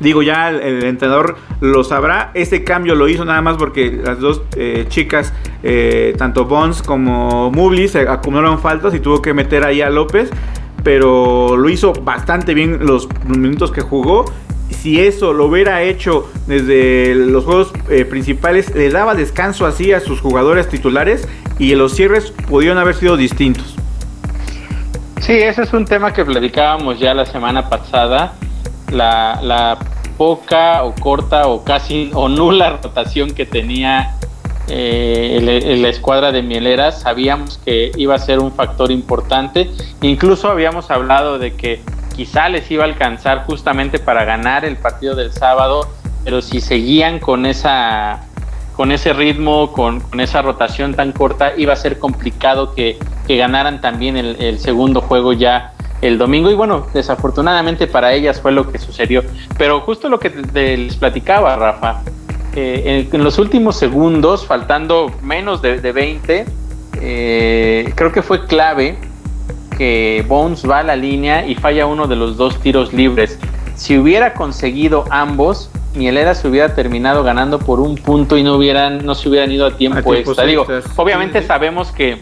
Digo, ya el, entrenador lo sabrá. Ese cambio lo hizo nada más porque las dos eh, chicas, eh, tanto Bones como Mubli, se acumularon faltas y tuvo que meter ahí a López. Pero lo hizo bastante bien los minutos que jugó. Si eso lo hubiera hecho desde los juegos eh, principales, le daba descanso así a sus jugadores titulares y los cierres pudieron haber sido distintos. Sí, ese es un tema que platicábamos ya la semana pasada. La, la poca o corta o casi o nula rotación que tenía eh, la escuadra de Mieleras. Sabíamos que iba a ser un factor importante. Incluso habíamos hablado de que quizá les iba a alcanzar justamente para ganar el partido del sábado, pero si seguían con esa con ese ritmo, con esa rotación tan corta, iba a ser complicado que, que ganaran también el, el segundo juego ya el domingo. Y bueno, desafortunadamente para ellas fue lo que sucedió. Pero justo lo que te- te les platicaba, Rafa, eh, en, en los últimos segundos, faltando menos de, de 20, eh, creo que fue clave que Bones va a la línea y falla uno de los dos tiros libres. Si hubiera conseguido ambos, Mielera se hubiera terminado ganando por un punto y no hubieran, no se hubieran ido a tiempo A extra. Digo, obviamente sí. sabemos que,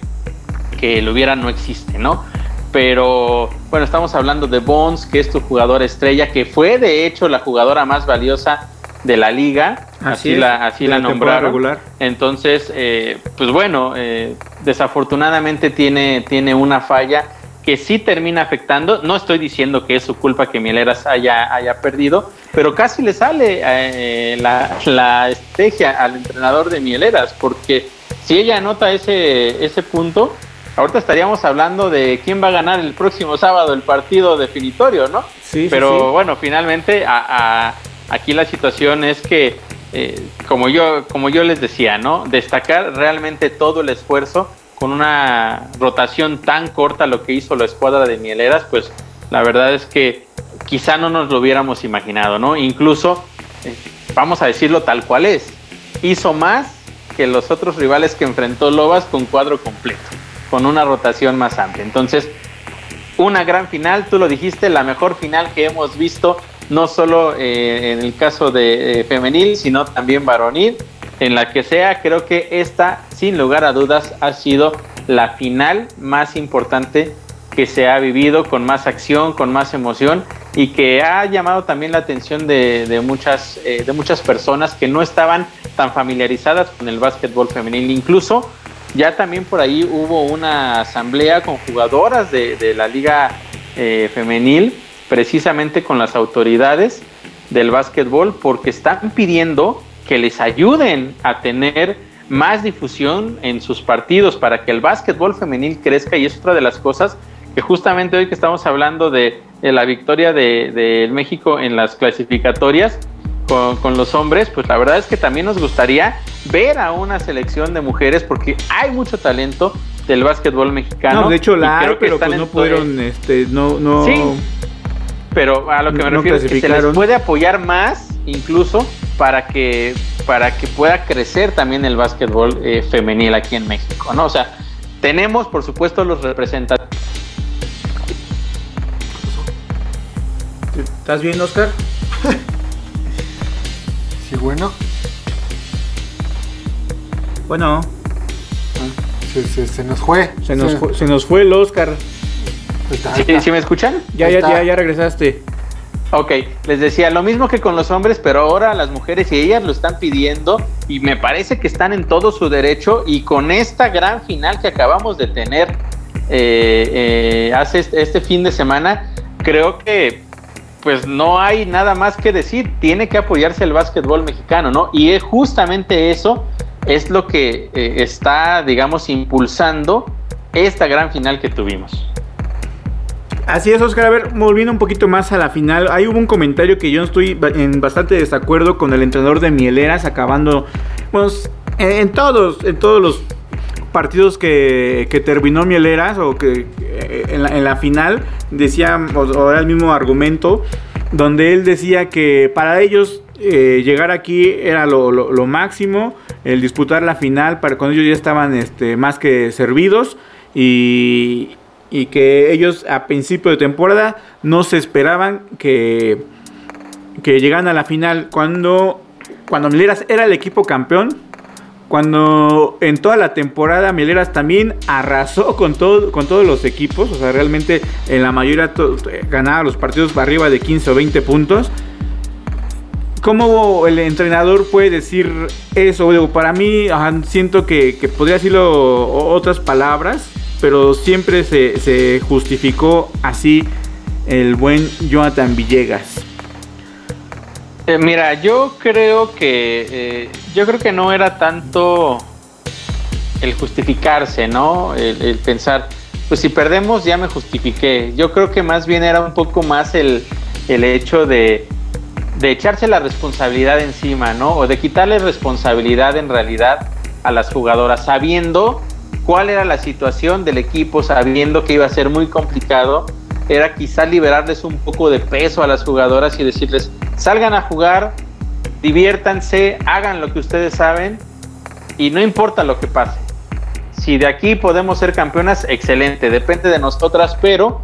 que el hubiera no existe, ¿no? pero bueno, estamos hablando de Bones, que es tu jugadora estrella, que fue de hecho la jugadora más valiosa de la liga, así, la, así la nombraron. Regular. Entonces, eh, pues bueno, eh, desafortunadamente tiene, tiene una falla que sí termina afectando. No estoy diciendo que es su culpa que Mieleras haya, haya perdido, pero casi le sale eh, la, la, estrategia al entrenador de Mieleras, porque si ella anota ese, ese punto, ahorita estaríamos hablando de quién va a ganar el próximo sábado el partido definitorio, ¿no? Sí. Pero bueno, finalmente a, aquí la situación es que, eh, como, yo, como yo les decía, ¿no? Destacar realmente todo el esfuerzo con una rotación tan corta lo que hizo la escuadra de Mieleras, pues la verdad es que quizá no nos lo hubiéramos imaginado, ¿no? Incluso, eh, vamos a decirlo tal cual es, hizo más que los otros rivales que enfrentó Lobas con cuadro completo, con una rotación más amplia. Entonces, una gran final, tú lo dijiste, la mejor final que hemos visto, no solo eh, en el caso de eh, femenil, sino también varonil en la que sea, creo que esta, sin lugar a dudas, ha sido la final más importante que se ha vivido con más acción, con más emoción y que ha llamado también la atención de, muchas, eh, de muchas personas que no estaban tan familiarizadas con el básquetbol femenil. Incluso ya también por ahí hubo una asamblea con jugadoras de, la liga eh, femenil, precisamente con las autoridades del básquetbol, porque están pidiendo que les ayuden a tener más difusión en sus partidos para que el básquetbol femenil crezca. Y es otra de las cosas que justamente hoy que estamos hablando de, la victoria de, México en las clasificatorias con, los hombres, pues la verdad es que también nos gustaría ver a una selección de mujeres porque hay mucho talento del básquetbol mexicano. No, de hecho la hay, pero pues no pudieron, este, no, no... Sí, pero a lo que me refiero es que se les puede apoyar más incluso para que, para que pueda crecer también el básquetbol eh, femenil aquí en México, ¿no? O sea, tenemos, por supuesto, los representantes. ¿Estás bien, Oscar? Sí, bueno. Bueno. Se, nos fue. Se nos, fue, se nos fue el Oscar. ¿Sí, me escuchan? Ya, ya, ya, ya regresaste. Ok, les decía lo mismo que con los hombres, pero ahora las mujeres y ellas lo están pidiendo y me parece que están en todo su derecho y con esta gran final que acabamos de tener eh, eh, hace este, este, fin de semana, creo que pues no hay nada más que decir, tiene que apoyarse el básquetbol mexicano, ¿no? Y es justamente eso es lo que eh, está, digamos, impulsando esta gran final que tuvimos. Así es, Oscar. A ver, volviendo un poquito más a la final, ahí hubo un comentario que yo estoy en bastante desacuerdo con el entrenador de Mieleras, acabando, pues, en, todos, en todos los partidos que, terminó Mieleras o que eh, en la, final decía, o, era el mismo argumento, donde él decía que para ellos eh, llegar aquí era lo, máximo, el disputar la final, para cuando ellos ya estaban este, más que servidos y, y que ellos a principio de temporada no se esperaban que, que llegaran a la final cuando, cuando Mileras era el equipo campeón. Cuando en toda la temporada Mileras también arrasó con, todo, con todos los equipos, o sea, realmente en la mayoría ganaba los partidos para arriba de 15 o 20 puntos. ¿Cómo el entrenador puede decir eso? para mí siento que, que podría decirlo otras palabras, pero siempre se, justificó así el buen Jonathan Villegas. Eh, mira, yo creo que eh, yo creo que no era tanto el justificarse, ¿no? El, pensar, pues si perdemos ya me justifiqué. Yo creo que más bien era un poco más el, el hecho de, de echarse la responsabilidad encima, ¿no? O de quitarle responsabilidad en realidad a las jugadoras, sabiendo cuál era la situación del equipo, sabiendo que iba a ser muy complicado, era quizá liberarles un poco de peso a las jugadoras y decirles, salgan a jugar, diviértanse, hagan lo que ustedes saben y no importa lo que pase. Si de aquí podemos ser campeonas, excelente, depende de nosotras, pero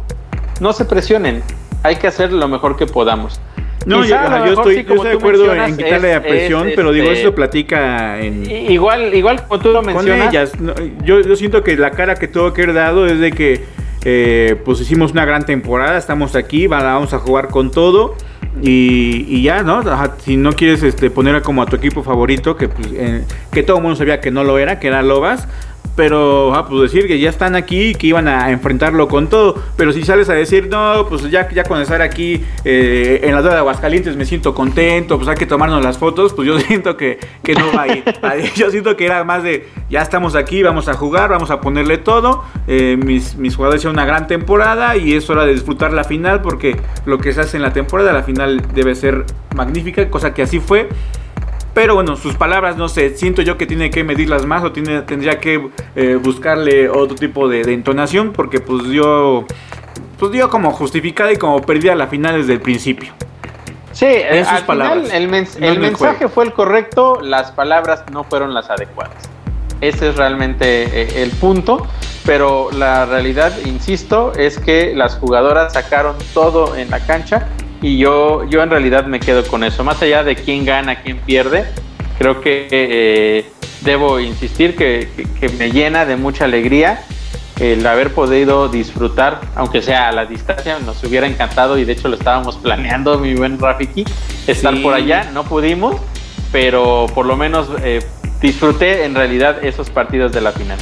no se presionen, hay que hacer lo mejor que podamos. No, yo, estoy, de acuerdo en quitarle la presión, pero digo, este, eso platica en... Igual, igual como tú lo mencionas. Con ellas. yo, yo siento que la cara que tuvo que haber dado es de que eh, pues hicimos una gran temporada, estamos aquí, vamos a jugar con todo. Y, ya, ¿no? si no quieres este, poner como a tu equipo favorito, que, pues, que todo el mundo sabía que no lo era, que era Lobas, pero ah, pues decir que ya están aquí, que iban a enfrentarlo con todo. Pero si sales a decir, no, pues ya, ya con estar aquí eh, en la zona de Aguascalientes me siento contento, pues hay que tomarnos las fotos, pues yo siento que, que no va a ir. Yo siento que era más de, ya estamos aquí, vamos a jugar, vamos a ponerle todo. Eh, mis, mis jugadores hicieron una gran temporada y es hora de disfrutar la final porque lo que se hace en la temporada, la final debe ser magnífica, cosa que así fue. Pero bueno, sus palabras, no sé, siento yo que tiene que medirlas más o tiene, tendría que eh, buscarle otro tipo de, entonación porque pues dio, pues dio como justificada y como perdida la final desde el principio. Sí, en sus palabras. el, mensaje fue el correcto, las palabras no fueron las adecuadas. Ese es realmente eh, el punto, pero la realidad, insisto, es que las jugadoras sacaron todo en la cancha y yo, yo en realidad me quedo con eso. Más allá de quién gana, quién pierde, creo que eh, debo insistir que, me llena de mucha alegría el haber podido disfrutar, aunque sea a la distancia, nos hubiera encantado y de hecho lo estábamos planeando, mi buen Rafiki, estar por allá, no pudimos, pero por lo menos eh, disfruté en realidad esos partidos de la final.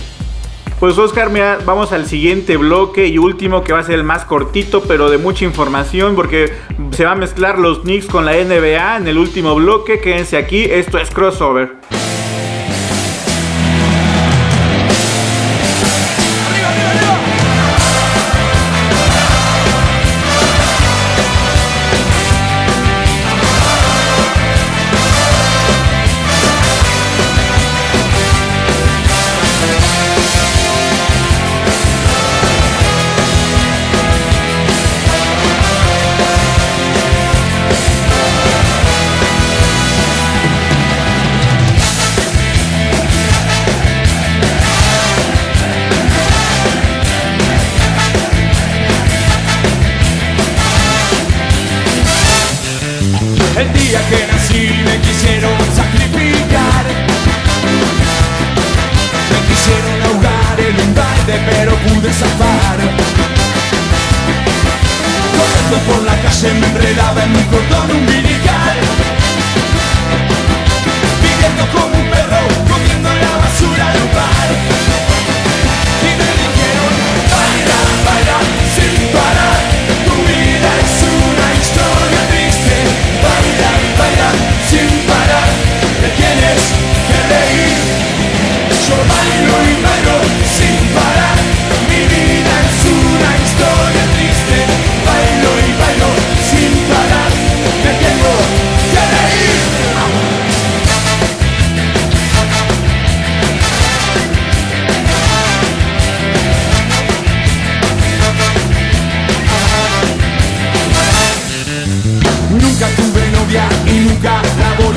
Pues Oscar, vamos al siguiente bloque y último que va a ser el más cortito, pero de mucha información, porque se va a mezclar los Knicks con la NBA en el último bloque. Quédense aquí, esto es crossover.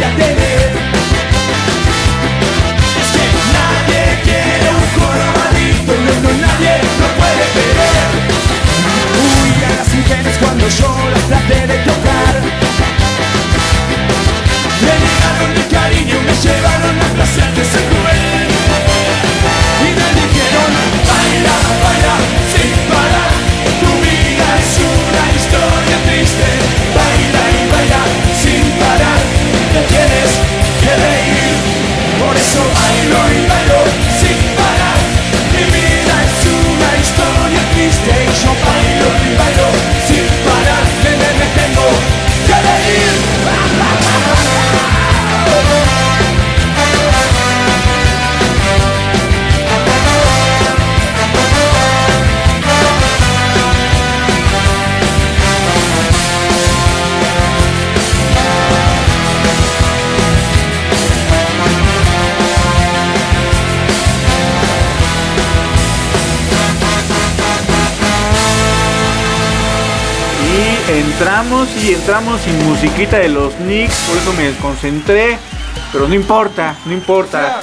ya te y entramos sin musiquita de los Knicks, por eso me desconcentré. Pero no importa, no importa.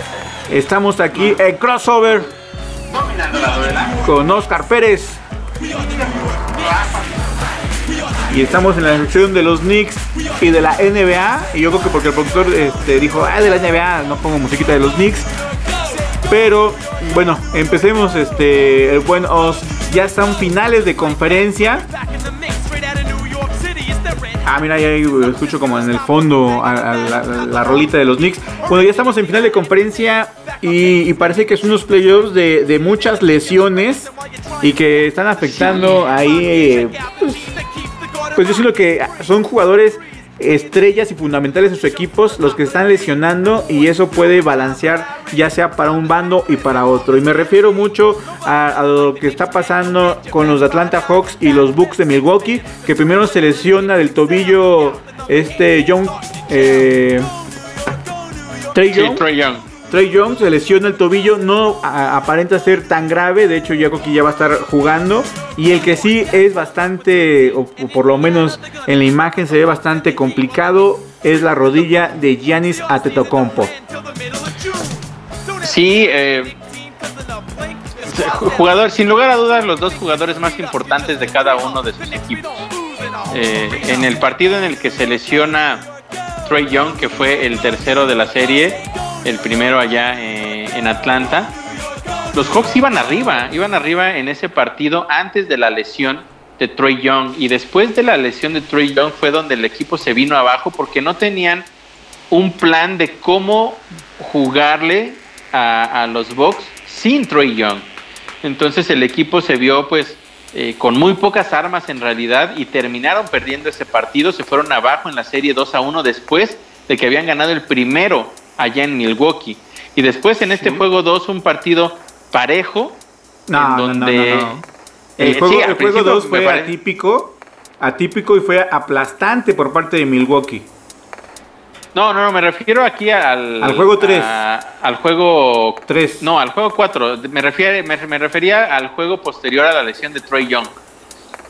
Estamos aquí en crossover con Oscar Pérez. Y estamos en la sección de los Knicks y de la NBA. Y yo creo que porque el productor este, dijo, ah, de la NBA no pongo musiquita de los Knicks. Pero bueno, empecemos este el buen Os ya son finales de conferencia. Ah, mira, ya escucho como en el fondo la, rolita de los Knicks. Bueno, ya estamos en final de conferencia y, parece que son unos playoffs de, de, muchas lesiones y que están afectando ahí. Eh, pues, pues yo siento que son jugadores estrellas y fundamentales de sus equipos los que están lesionando y eso puede balancear ya sea para un bando y para otro. Y me refiero mucho a, lo que está pasando con los Atlanta Hawks y los Bucks de Milwaukee, que primero se lesiona del tobillo este Young. Eh, Trey Young. Trey Young se lesiona el tobillo, no aparenta ser tan grave, de hecho yo que ya va a estar jugando. Y el que sí es bastante, o, por lo menos en la imagen se ve bastante complicado, es la rodilla de Giannis Atetokounmpo. Sí, eh, jugador, sin lugar a dudas, los dos jugadores más importantes de cada uno de sus equipos. Eh, en el partido en el que se lesiona Trey Young, que fue el tercero de la serie, el primero allá eh, en Atlanta. Los Hawks iban arriba, iban arriba en ese partido antes de la lesión de Troy Young y después de la lesión de Troy Young fue donde el equipo se vino abajo porque no tenían un plan de cómo jugarle a, los Bucks sin Troy Young. Entonces el equipo se vio pues eh, con muy pocas armas en realidad y terminaron perdiendo ese partido, se fueron abajo en la serie 2 a 1 después de que habían ganado el primero allá en Milwaukee. Y después en este juego 2 un partido parejo. No, donde, no, El eh, juego, 2 fue atípico, atípico y fue aplastante por parte de Milwaukee. No, no, no, me refiero aquí al... Al juego 3. al juego 3. No, al juego 4. Me, refiere, me, refería al juego posterior a la lesión de Troy Young.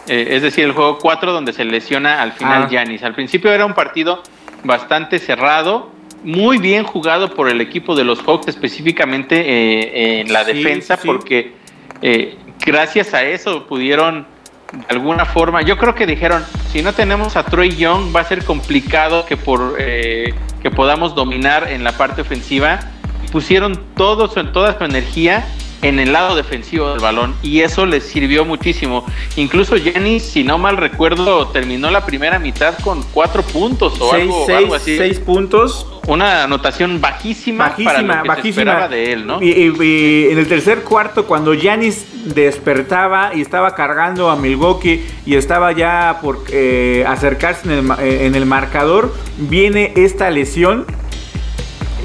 Eh, es decir, el juego 4 donde se lesiona al final Janis. Ah. Al principio era un partido bastante cerrado, muy bien jugado por el equipo de los Hawks, específicamente eh, en la defensa, porque eh, gracias a eso pudieron de alguna forma, yo creo que dijeron, si no tenemos a Troy Young va a ser complicado que por eh, que podamos dominar en la parte ofensiva. Pusieron todo, toda su energía en el lado defensivo del balón y eso les sirvió muchísimo. Incluso Jenny, si no mal recuerdo, terminó la primera mitad con cuatro puntos o algo, así. Seis puntos. Una anotación bajísima, para lo que Se esperaba de él, ¿no? Y, en el tercer cuarto, cuando Yanis despertaba y estaba cargando a Milwaukee y estaba ya por eh, acercarse en el, eh, en el marcador, viene esta lesión.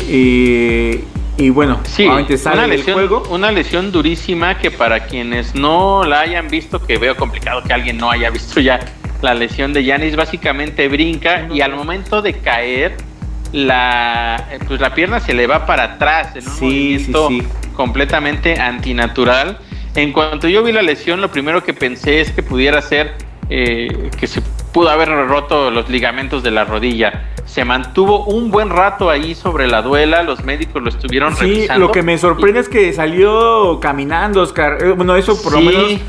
Y, y bueno, sí, sale una lesión, juego. Una lesión durísima que para quienes no la hayan visto, que veo complicado que alguien no haya visto ya la lesión de Yanis, básicamente brinca y al momento de caer, la, pues la pierna se le va para atrás en un movimiento completamente antinatural. En cuanto yo vi la lesión, lo primero que pensé es que pudiera ser eh, que se pudo haber roto los ligamentos de la rodilla. Se mantuvo un buen rato ahí sobre la duela, los médicos lo estuvieron sí, Lo que me sorprende es que salió caminando, Oscar. Eh, bueno, eso por lo menos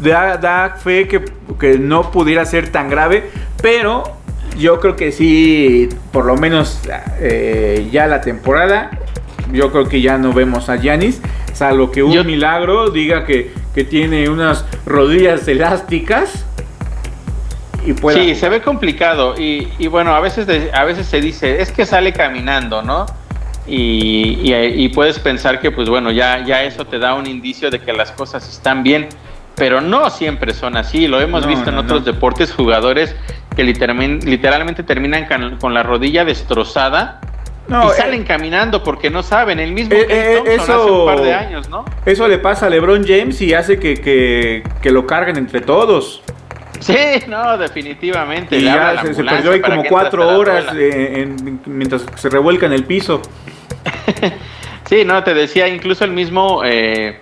da, fe que, que, no pudiera ser tan grave, pero yo creo que sí, por lo menos eh, ya la temporada, yo creo que ya no vemos a Yanis, salvo que un milagro diga que, que tiene unas rodillas elásticas Sí, se ve complicado y, bueno, a veces, a veces se dice, es que sale caminando, ¿no? Y, puedes pensar que pues bueno, ya, ya eso te da un indicio de que las cosas están bien, pero no siempre son así, lo hemos visto en otros deportes, jugadores que literalmente, literalmente terminan con, la rodilla destrozada. y salen eh, caminando porque no saben. El mismo eh, eh eso, hace un par de años, ¿no? Eso le pasa a LeBron James y hace que, que lo carguen entre todos. Sí, no, definitivamente. Y ya se, perdió ahí como cuatro horas mientras se revuelca en el piso. sí, no, te decía, incluso el mismo eh,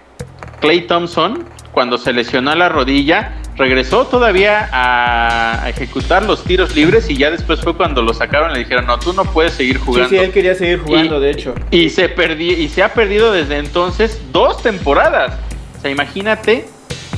Clay Thompson, cuando se lesionó la rodilla, regresó todavía a, ejecutar los tiros libres y ya después fue cuando lo sacaron y le dijeron, no, tú no puedes seguir jugando. Sí, sí, él quería seguir jugando, de hecho. Y se, perdió, y se ha perdido desde entonces dos temporadas. O sea, imagínate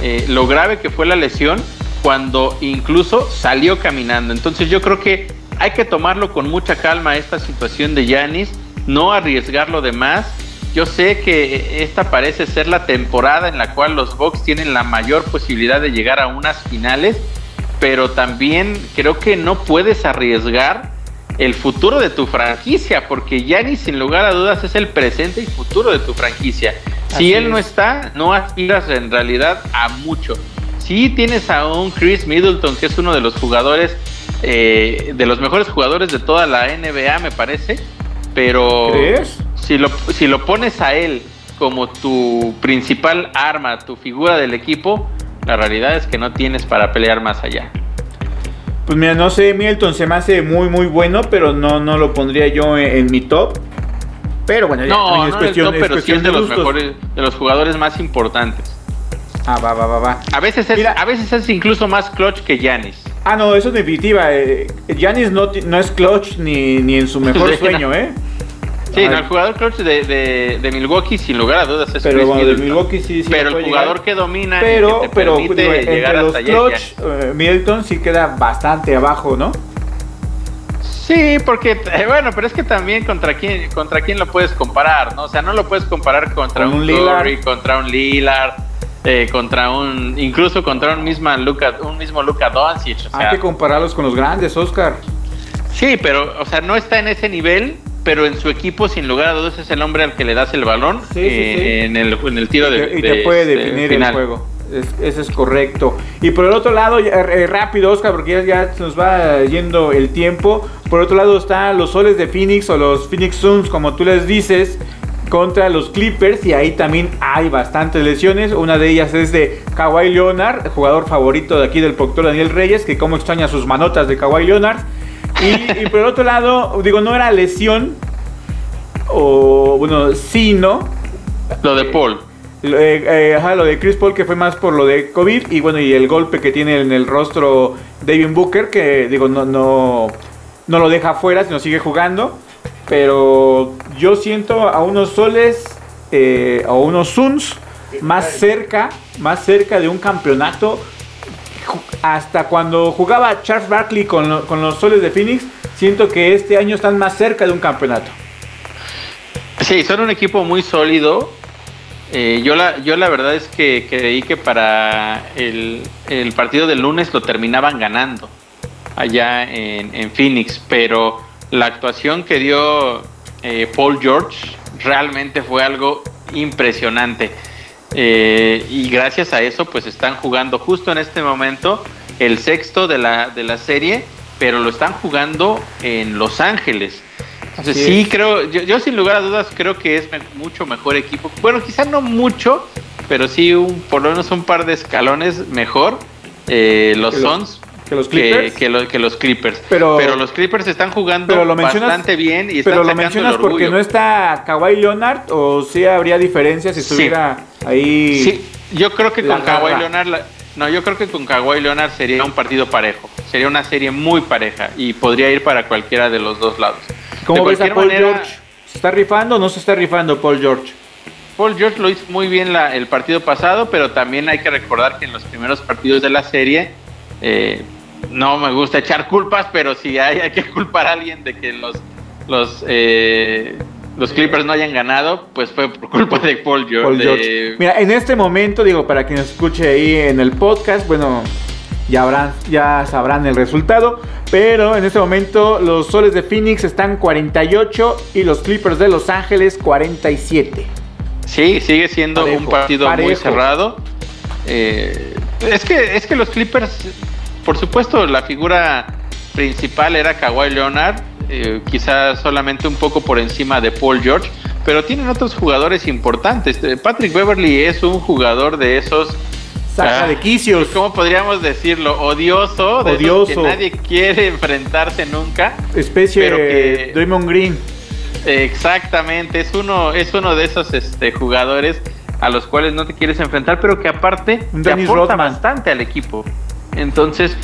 eh, lo grave que fue la lesión cuando incluso salió caminando. Entonces yo creo que hay que tomarlo con mucha calma esta situación de Yanis, no arriesgarlo de más yo sé que esta parece ser la temporada en la cual los Bucks tienen la mayor posibilidad de llegar a unas finales, pero también creo que no puedes arriesgar el futuro de tu franquicia, porque Giannis sin lugar a dudas es el presente y futuro de tu franquicia. Si él no está, no aspiras en realidad a mucho. Si tienes a un Chris Middleton, que es uno de los jugadores, eh, de los mejores jugadores de toda la NBA, me parece, pero Si, lo, si lo pones a él como tu principal arma, tu figura del equipo, la realidad es que no tienes para pelear más allá. Pues mira, no sé, Milton se me hace muy muy bueno, pero no, no lo pondría yo en, mi top. Pero bueno, ya no, es cuestión, top, pero sí es de, los mejores, de los jugadores más importantes. Ah, va, va, va, va. A veces es, a veces es incluso más clutch que Yanis. Ah, no, eso es definitiva. Yanis eh, no, no es clutch ni, ni en su mejor sueño, ¿eh? Sí, no, el jugador clutch de, de, Milwaukee, sin lugar a dudas, es pero bueno, de Milwaukee sí, sí Pero el jugador que domina pero, y que te pero, permite llegar los hasta clutch, eh, Milton sí queda bastante abajo, ¿no? Sí, porque eh, bueno, pero es que también contra quién contra quién lo puedes comparar, ¿no? O sea, no lo puedes comparar contra un, un Curry, contra un Lillard, eh, contra un incluso contra un misma Luca, un mismo Luka Doncic, o sea, Hay que compararlos con los grandes, Oscar. Sí, pero o sea, no está en ese nivel pero en su equipo, sin lugar a dudas, es el hombre al que le das el balón eh, En, el, en, el, tiro de Y te, puede este, definir el juego. eso es correcto. Y por el otro lado, eh, rápido, Oscar, porque ya, ya, nos va yendo el tiempo. Por otro lado están los soles de Phoenix o los Phoenix Suns, como tú les dices, contra los Clippers. Y ahí también hay bastantes lesiones. Una de ellas es de Kawhi Leonard, jugador favorito de aquí del productor Daniel Reyes, que como extraña sus manotas de Kawhi Leonard. Y, por el otro lado, digo, no era lesión, o bueno, sí, ¿no? Lo de Paul. Eh, eh, ajá, lo de Chris Paul que fue más por lo de COVID y bueno, y el golpe que tiene en el rostro David Booker que digo, no, no, no lo deja afuera, sino sigue jugando. Pero yo siento a unos soles eh, o unos Suns más cerca, más cerca de un campeonato hasta cuando jugaba Charles Barkley con, los soles de Phoenix, siento que este año están más cerca de un campeonato. Sí, son un equipo muy sólido. Eh, yo, la, yo la verdad es que creí que para el, partido del lunes lo terminaban ganando allá en, Phoenix, pero la actuación que dio eh, Paul George realmente fue algo impresionante. Eh, y gracias a eso, pues están jugando justo en este momento el sexto de la, de la serie, pero lo están jugando en Los Ángeles. Entonces, sí, creo, yo, sin lugar a dudas creo que es mucho mejor equipo. Bueno, quizá no mucho, pero sí un, por lo menos un par de escalones mejor. Eh, los Suns que los Clippers. Que, los Clippers. Pero, pero, los Clippers están jugando bastante bien y están Pero lo mencionas porque no está Kawhi Leonard o sí habría diferencia si estuviera ahí. Sí, yo creo que con Kawhi Leonard. no, yo creo que con Kawhi Leonard sería un partido parejo. Sería una serie muy pareja y podría ir para cualquiera de los dos lados. ¿Cómo ves a Paul George? ¿Se está rifando o no se está rifando Paul George? Paul George lo hizo muy bien la, el partido pasado, pero también hay que recordar que en los primeros partidos de la serie eh, no me gusta echar culpas, pero si hay, que culpar a alguien de que los los eh, los Clippers no hayan ganado, pues fue por culpa de Paul George. Mira, en este momento, digo, para quien escuche ahí en el podcast, bueno, ya, habrán, ya sabrán el resultado. Pero en este momento los soles de Phoenix están 48 y los Clippers de Los Ángeles 47. Sí, sigue siendo un partido muy cerrado. Eh, es, que, es que los Clippers por supuesto, la figura principal era Kawhi Leonard, eh, quizás solamente un poco por encima de Paul George, pero tienen otros jugadores importantes. Eh, Patrick Beverly es un jugador de esos Saca de quicios. ¿Cómo podríamos decirlo? Odioso. Odioso. que nadie quiere enfrentarse nunca. Especie de Draymond Green. Exactamente. Es uno, es uno de esos este, jugadores a los cuales no te quieres enfrentar, pero que aparte te aporta bastante al equipo. Entonces,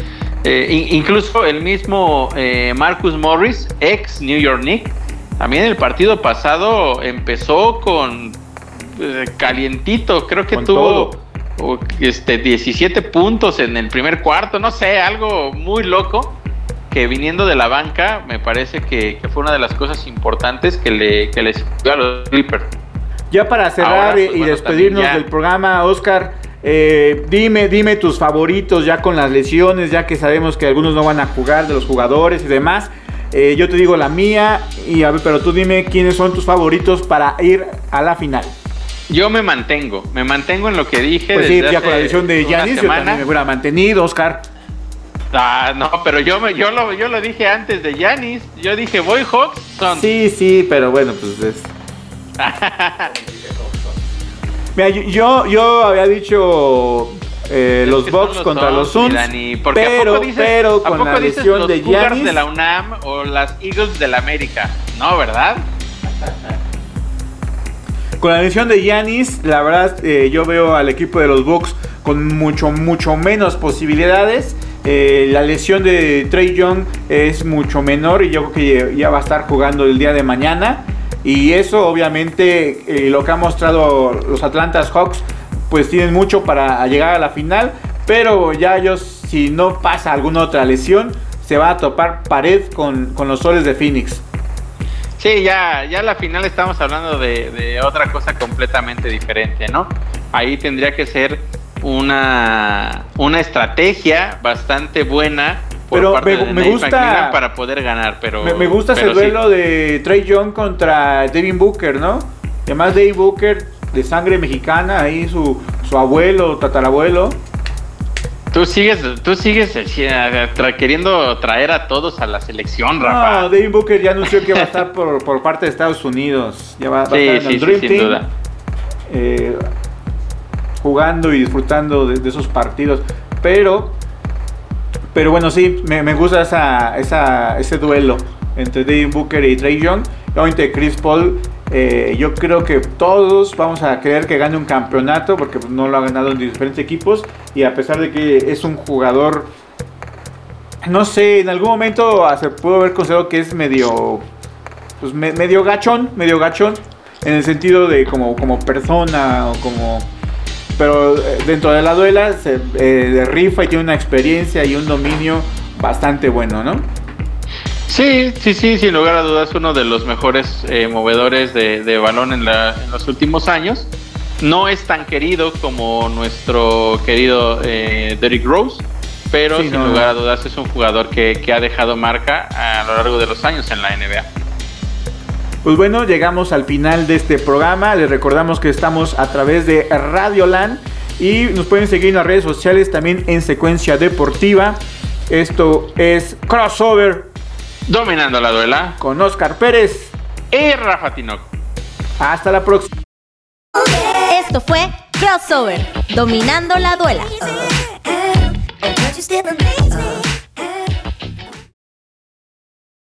eh, incluso el mismo eh, Marcus Morris, ex New York Knicks, también el partido pasado empezó con eh, calientito, creo que tuvo este 17 puntos en el primer cuarto, no sé, algo muy loco que viniendo de la banca me parece que, fue una de las cosas importantes que le que les dio a los Clippers. Ya para cerrar Ahora, y, pues, y bueno, despedirnos del programa, Oscar, eh, dime, dime tus favoritos ya con las lesiones, ya que sabemos que algunos no van a jugar de los jugadores y demás. Eh, yo te digo la mía, y a ver, pero tú dime quiénes son tus favoritos para ir a la final. Yo me mantengo, me mantengo en lo que dije. Pues sí, ya con la lesión de Yanis, yo también me hubiera mantenido, Oscar. Ah, no, pero yo, me, yo, lo, yo lo dije antes de Yanis. Yo dije, voy Hawks, son. Sí, sí, pero bueno, pues es. Mira, yo, yo, había dicho eh, los Bucks contra los Suns, Suns, mi Dani, porque ¿a pero, dices, pero ¿a con la lesión de Giannis, de la UNAM o las Eagles de la América? No, ¿verdad? con la lesión de Giannis, la verdad eh, yo veo al equipo de los Bucks con mucho, mucho menos posibilidades. Eh, la lesión de Trey Young es mucho menor y yo creo que ya va a estar jugando el día de mañana. Y eso obviamente eh, lo que han mostrado los Atlantas Hawks pues tienen mucho para llegar a la final. Pero ya ellos si no pasa alguna otra lesión se va a topar pared con, con los soles de Phoenix. Sí, ya, ya a la final estamos hablando de, de otra cosa completamente diferente, ¿no? Ahí tendría que ser una, una estrategia bastante buena por Pero parte me- de me Nate gusta- para poder ganar, pero Me, me gusta ese sí. duelo de Trey Young contra Devin Booker, ¿no? Además Devin Booker de sangre mexicana, ahí su, su abuelo, tatarabuelo. Tú sigues, tú sigues eh, tra- queriendo traer a todos a la selección, Rafa. No, Devin Booker ya anunció que va a estar por, por parte de Estados Unidos. Ya va, va a sí, estar en sí, el sí, Dream sin Team, duda. eh, jugando y disfrutando de, de esos partidos. Pero, pero bueno, sí, me, me gusta esa, esa, ese duelo entre Devin Booker y Trey Young. Obviamente Chris Paul, eh, yo creo que todos vamos a querer que gane un campeonato porque no lo ha ganado en diferentes equipos. Y a pesar de que es un jugador, no sé, en algún momento se pudo haber considerado que es medio, pues me- medio gachón, medio gachón. En el sentido de como, como persona o como... Pero eh, dentro de la duela se eh, rifa y tiene una experiencia y un dominio bastante bueno, ¿no? Sí, sí, sí, sin lugar a dudas, uno de los mejores eh, movedores de, de balón en, la- en los últimos años. No es tan querido como nuestro querido eh, Derrick Rose, pero Sí, sin no, lugar a dudas es un jugador que, que ha dejado marca a lo largo de los años en la NBA. Pues bueno, llegamos al final de este programa. Les recordamos que estamos a través de Radio Land y nos pueden seguir en las redes sociales también en Secuencia Deportiva. Esto es Crossover Dominando la duela, con Oscar Pérez. y Rafa Tinoco. Hasta la próxima. Esto fue Crossover, dominando la duela.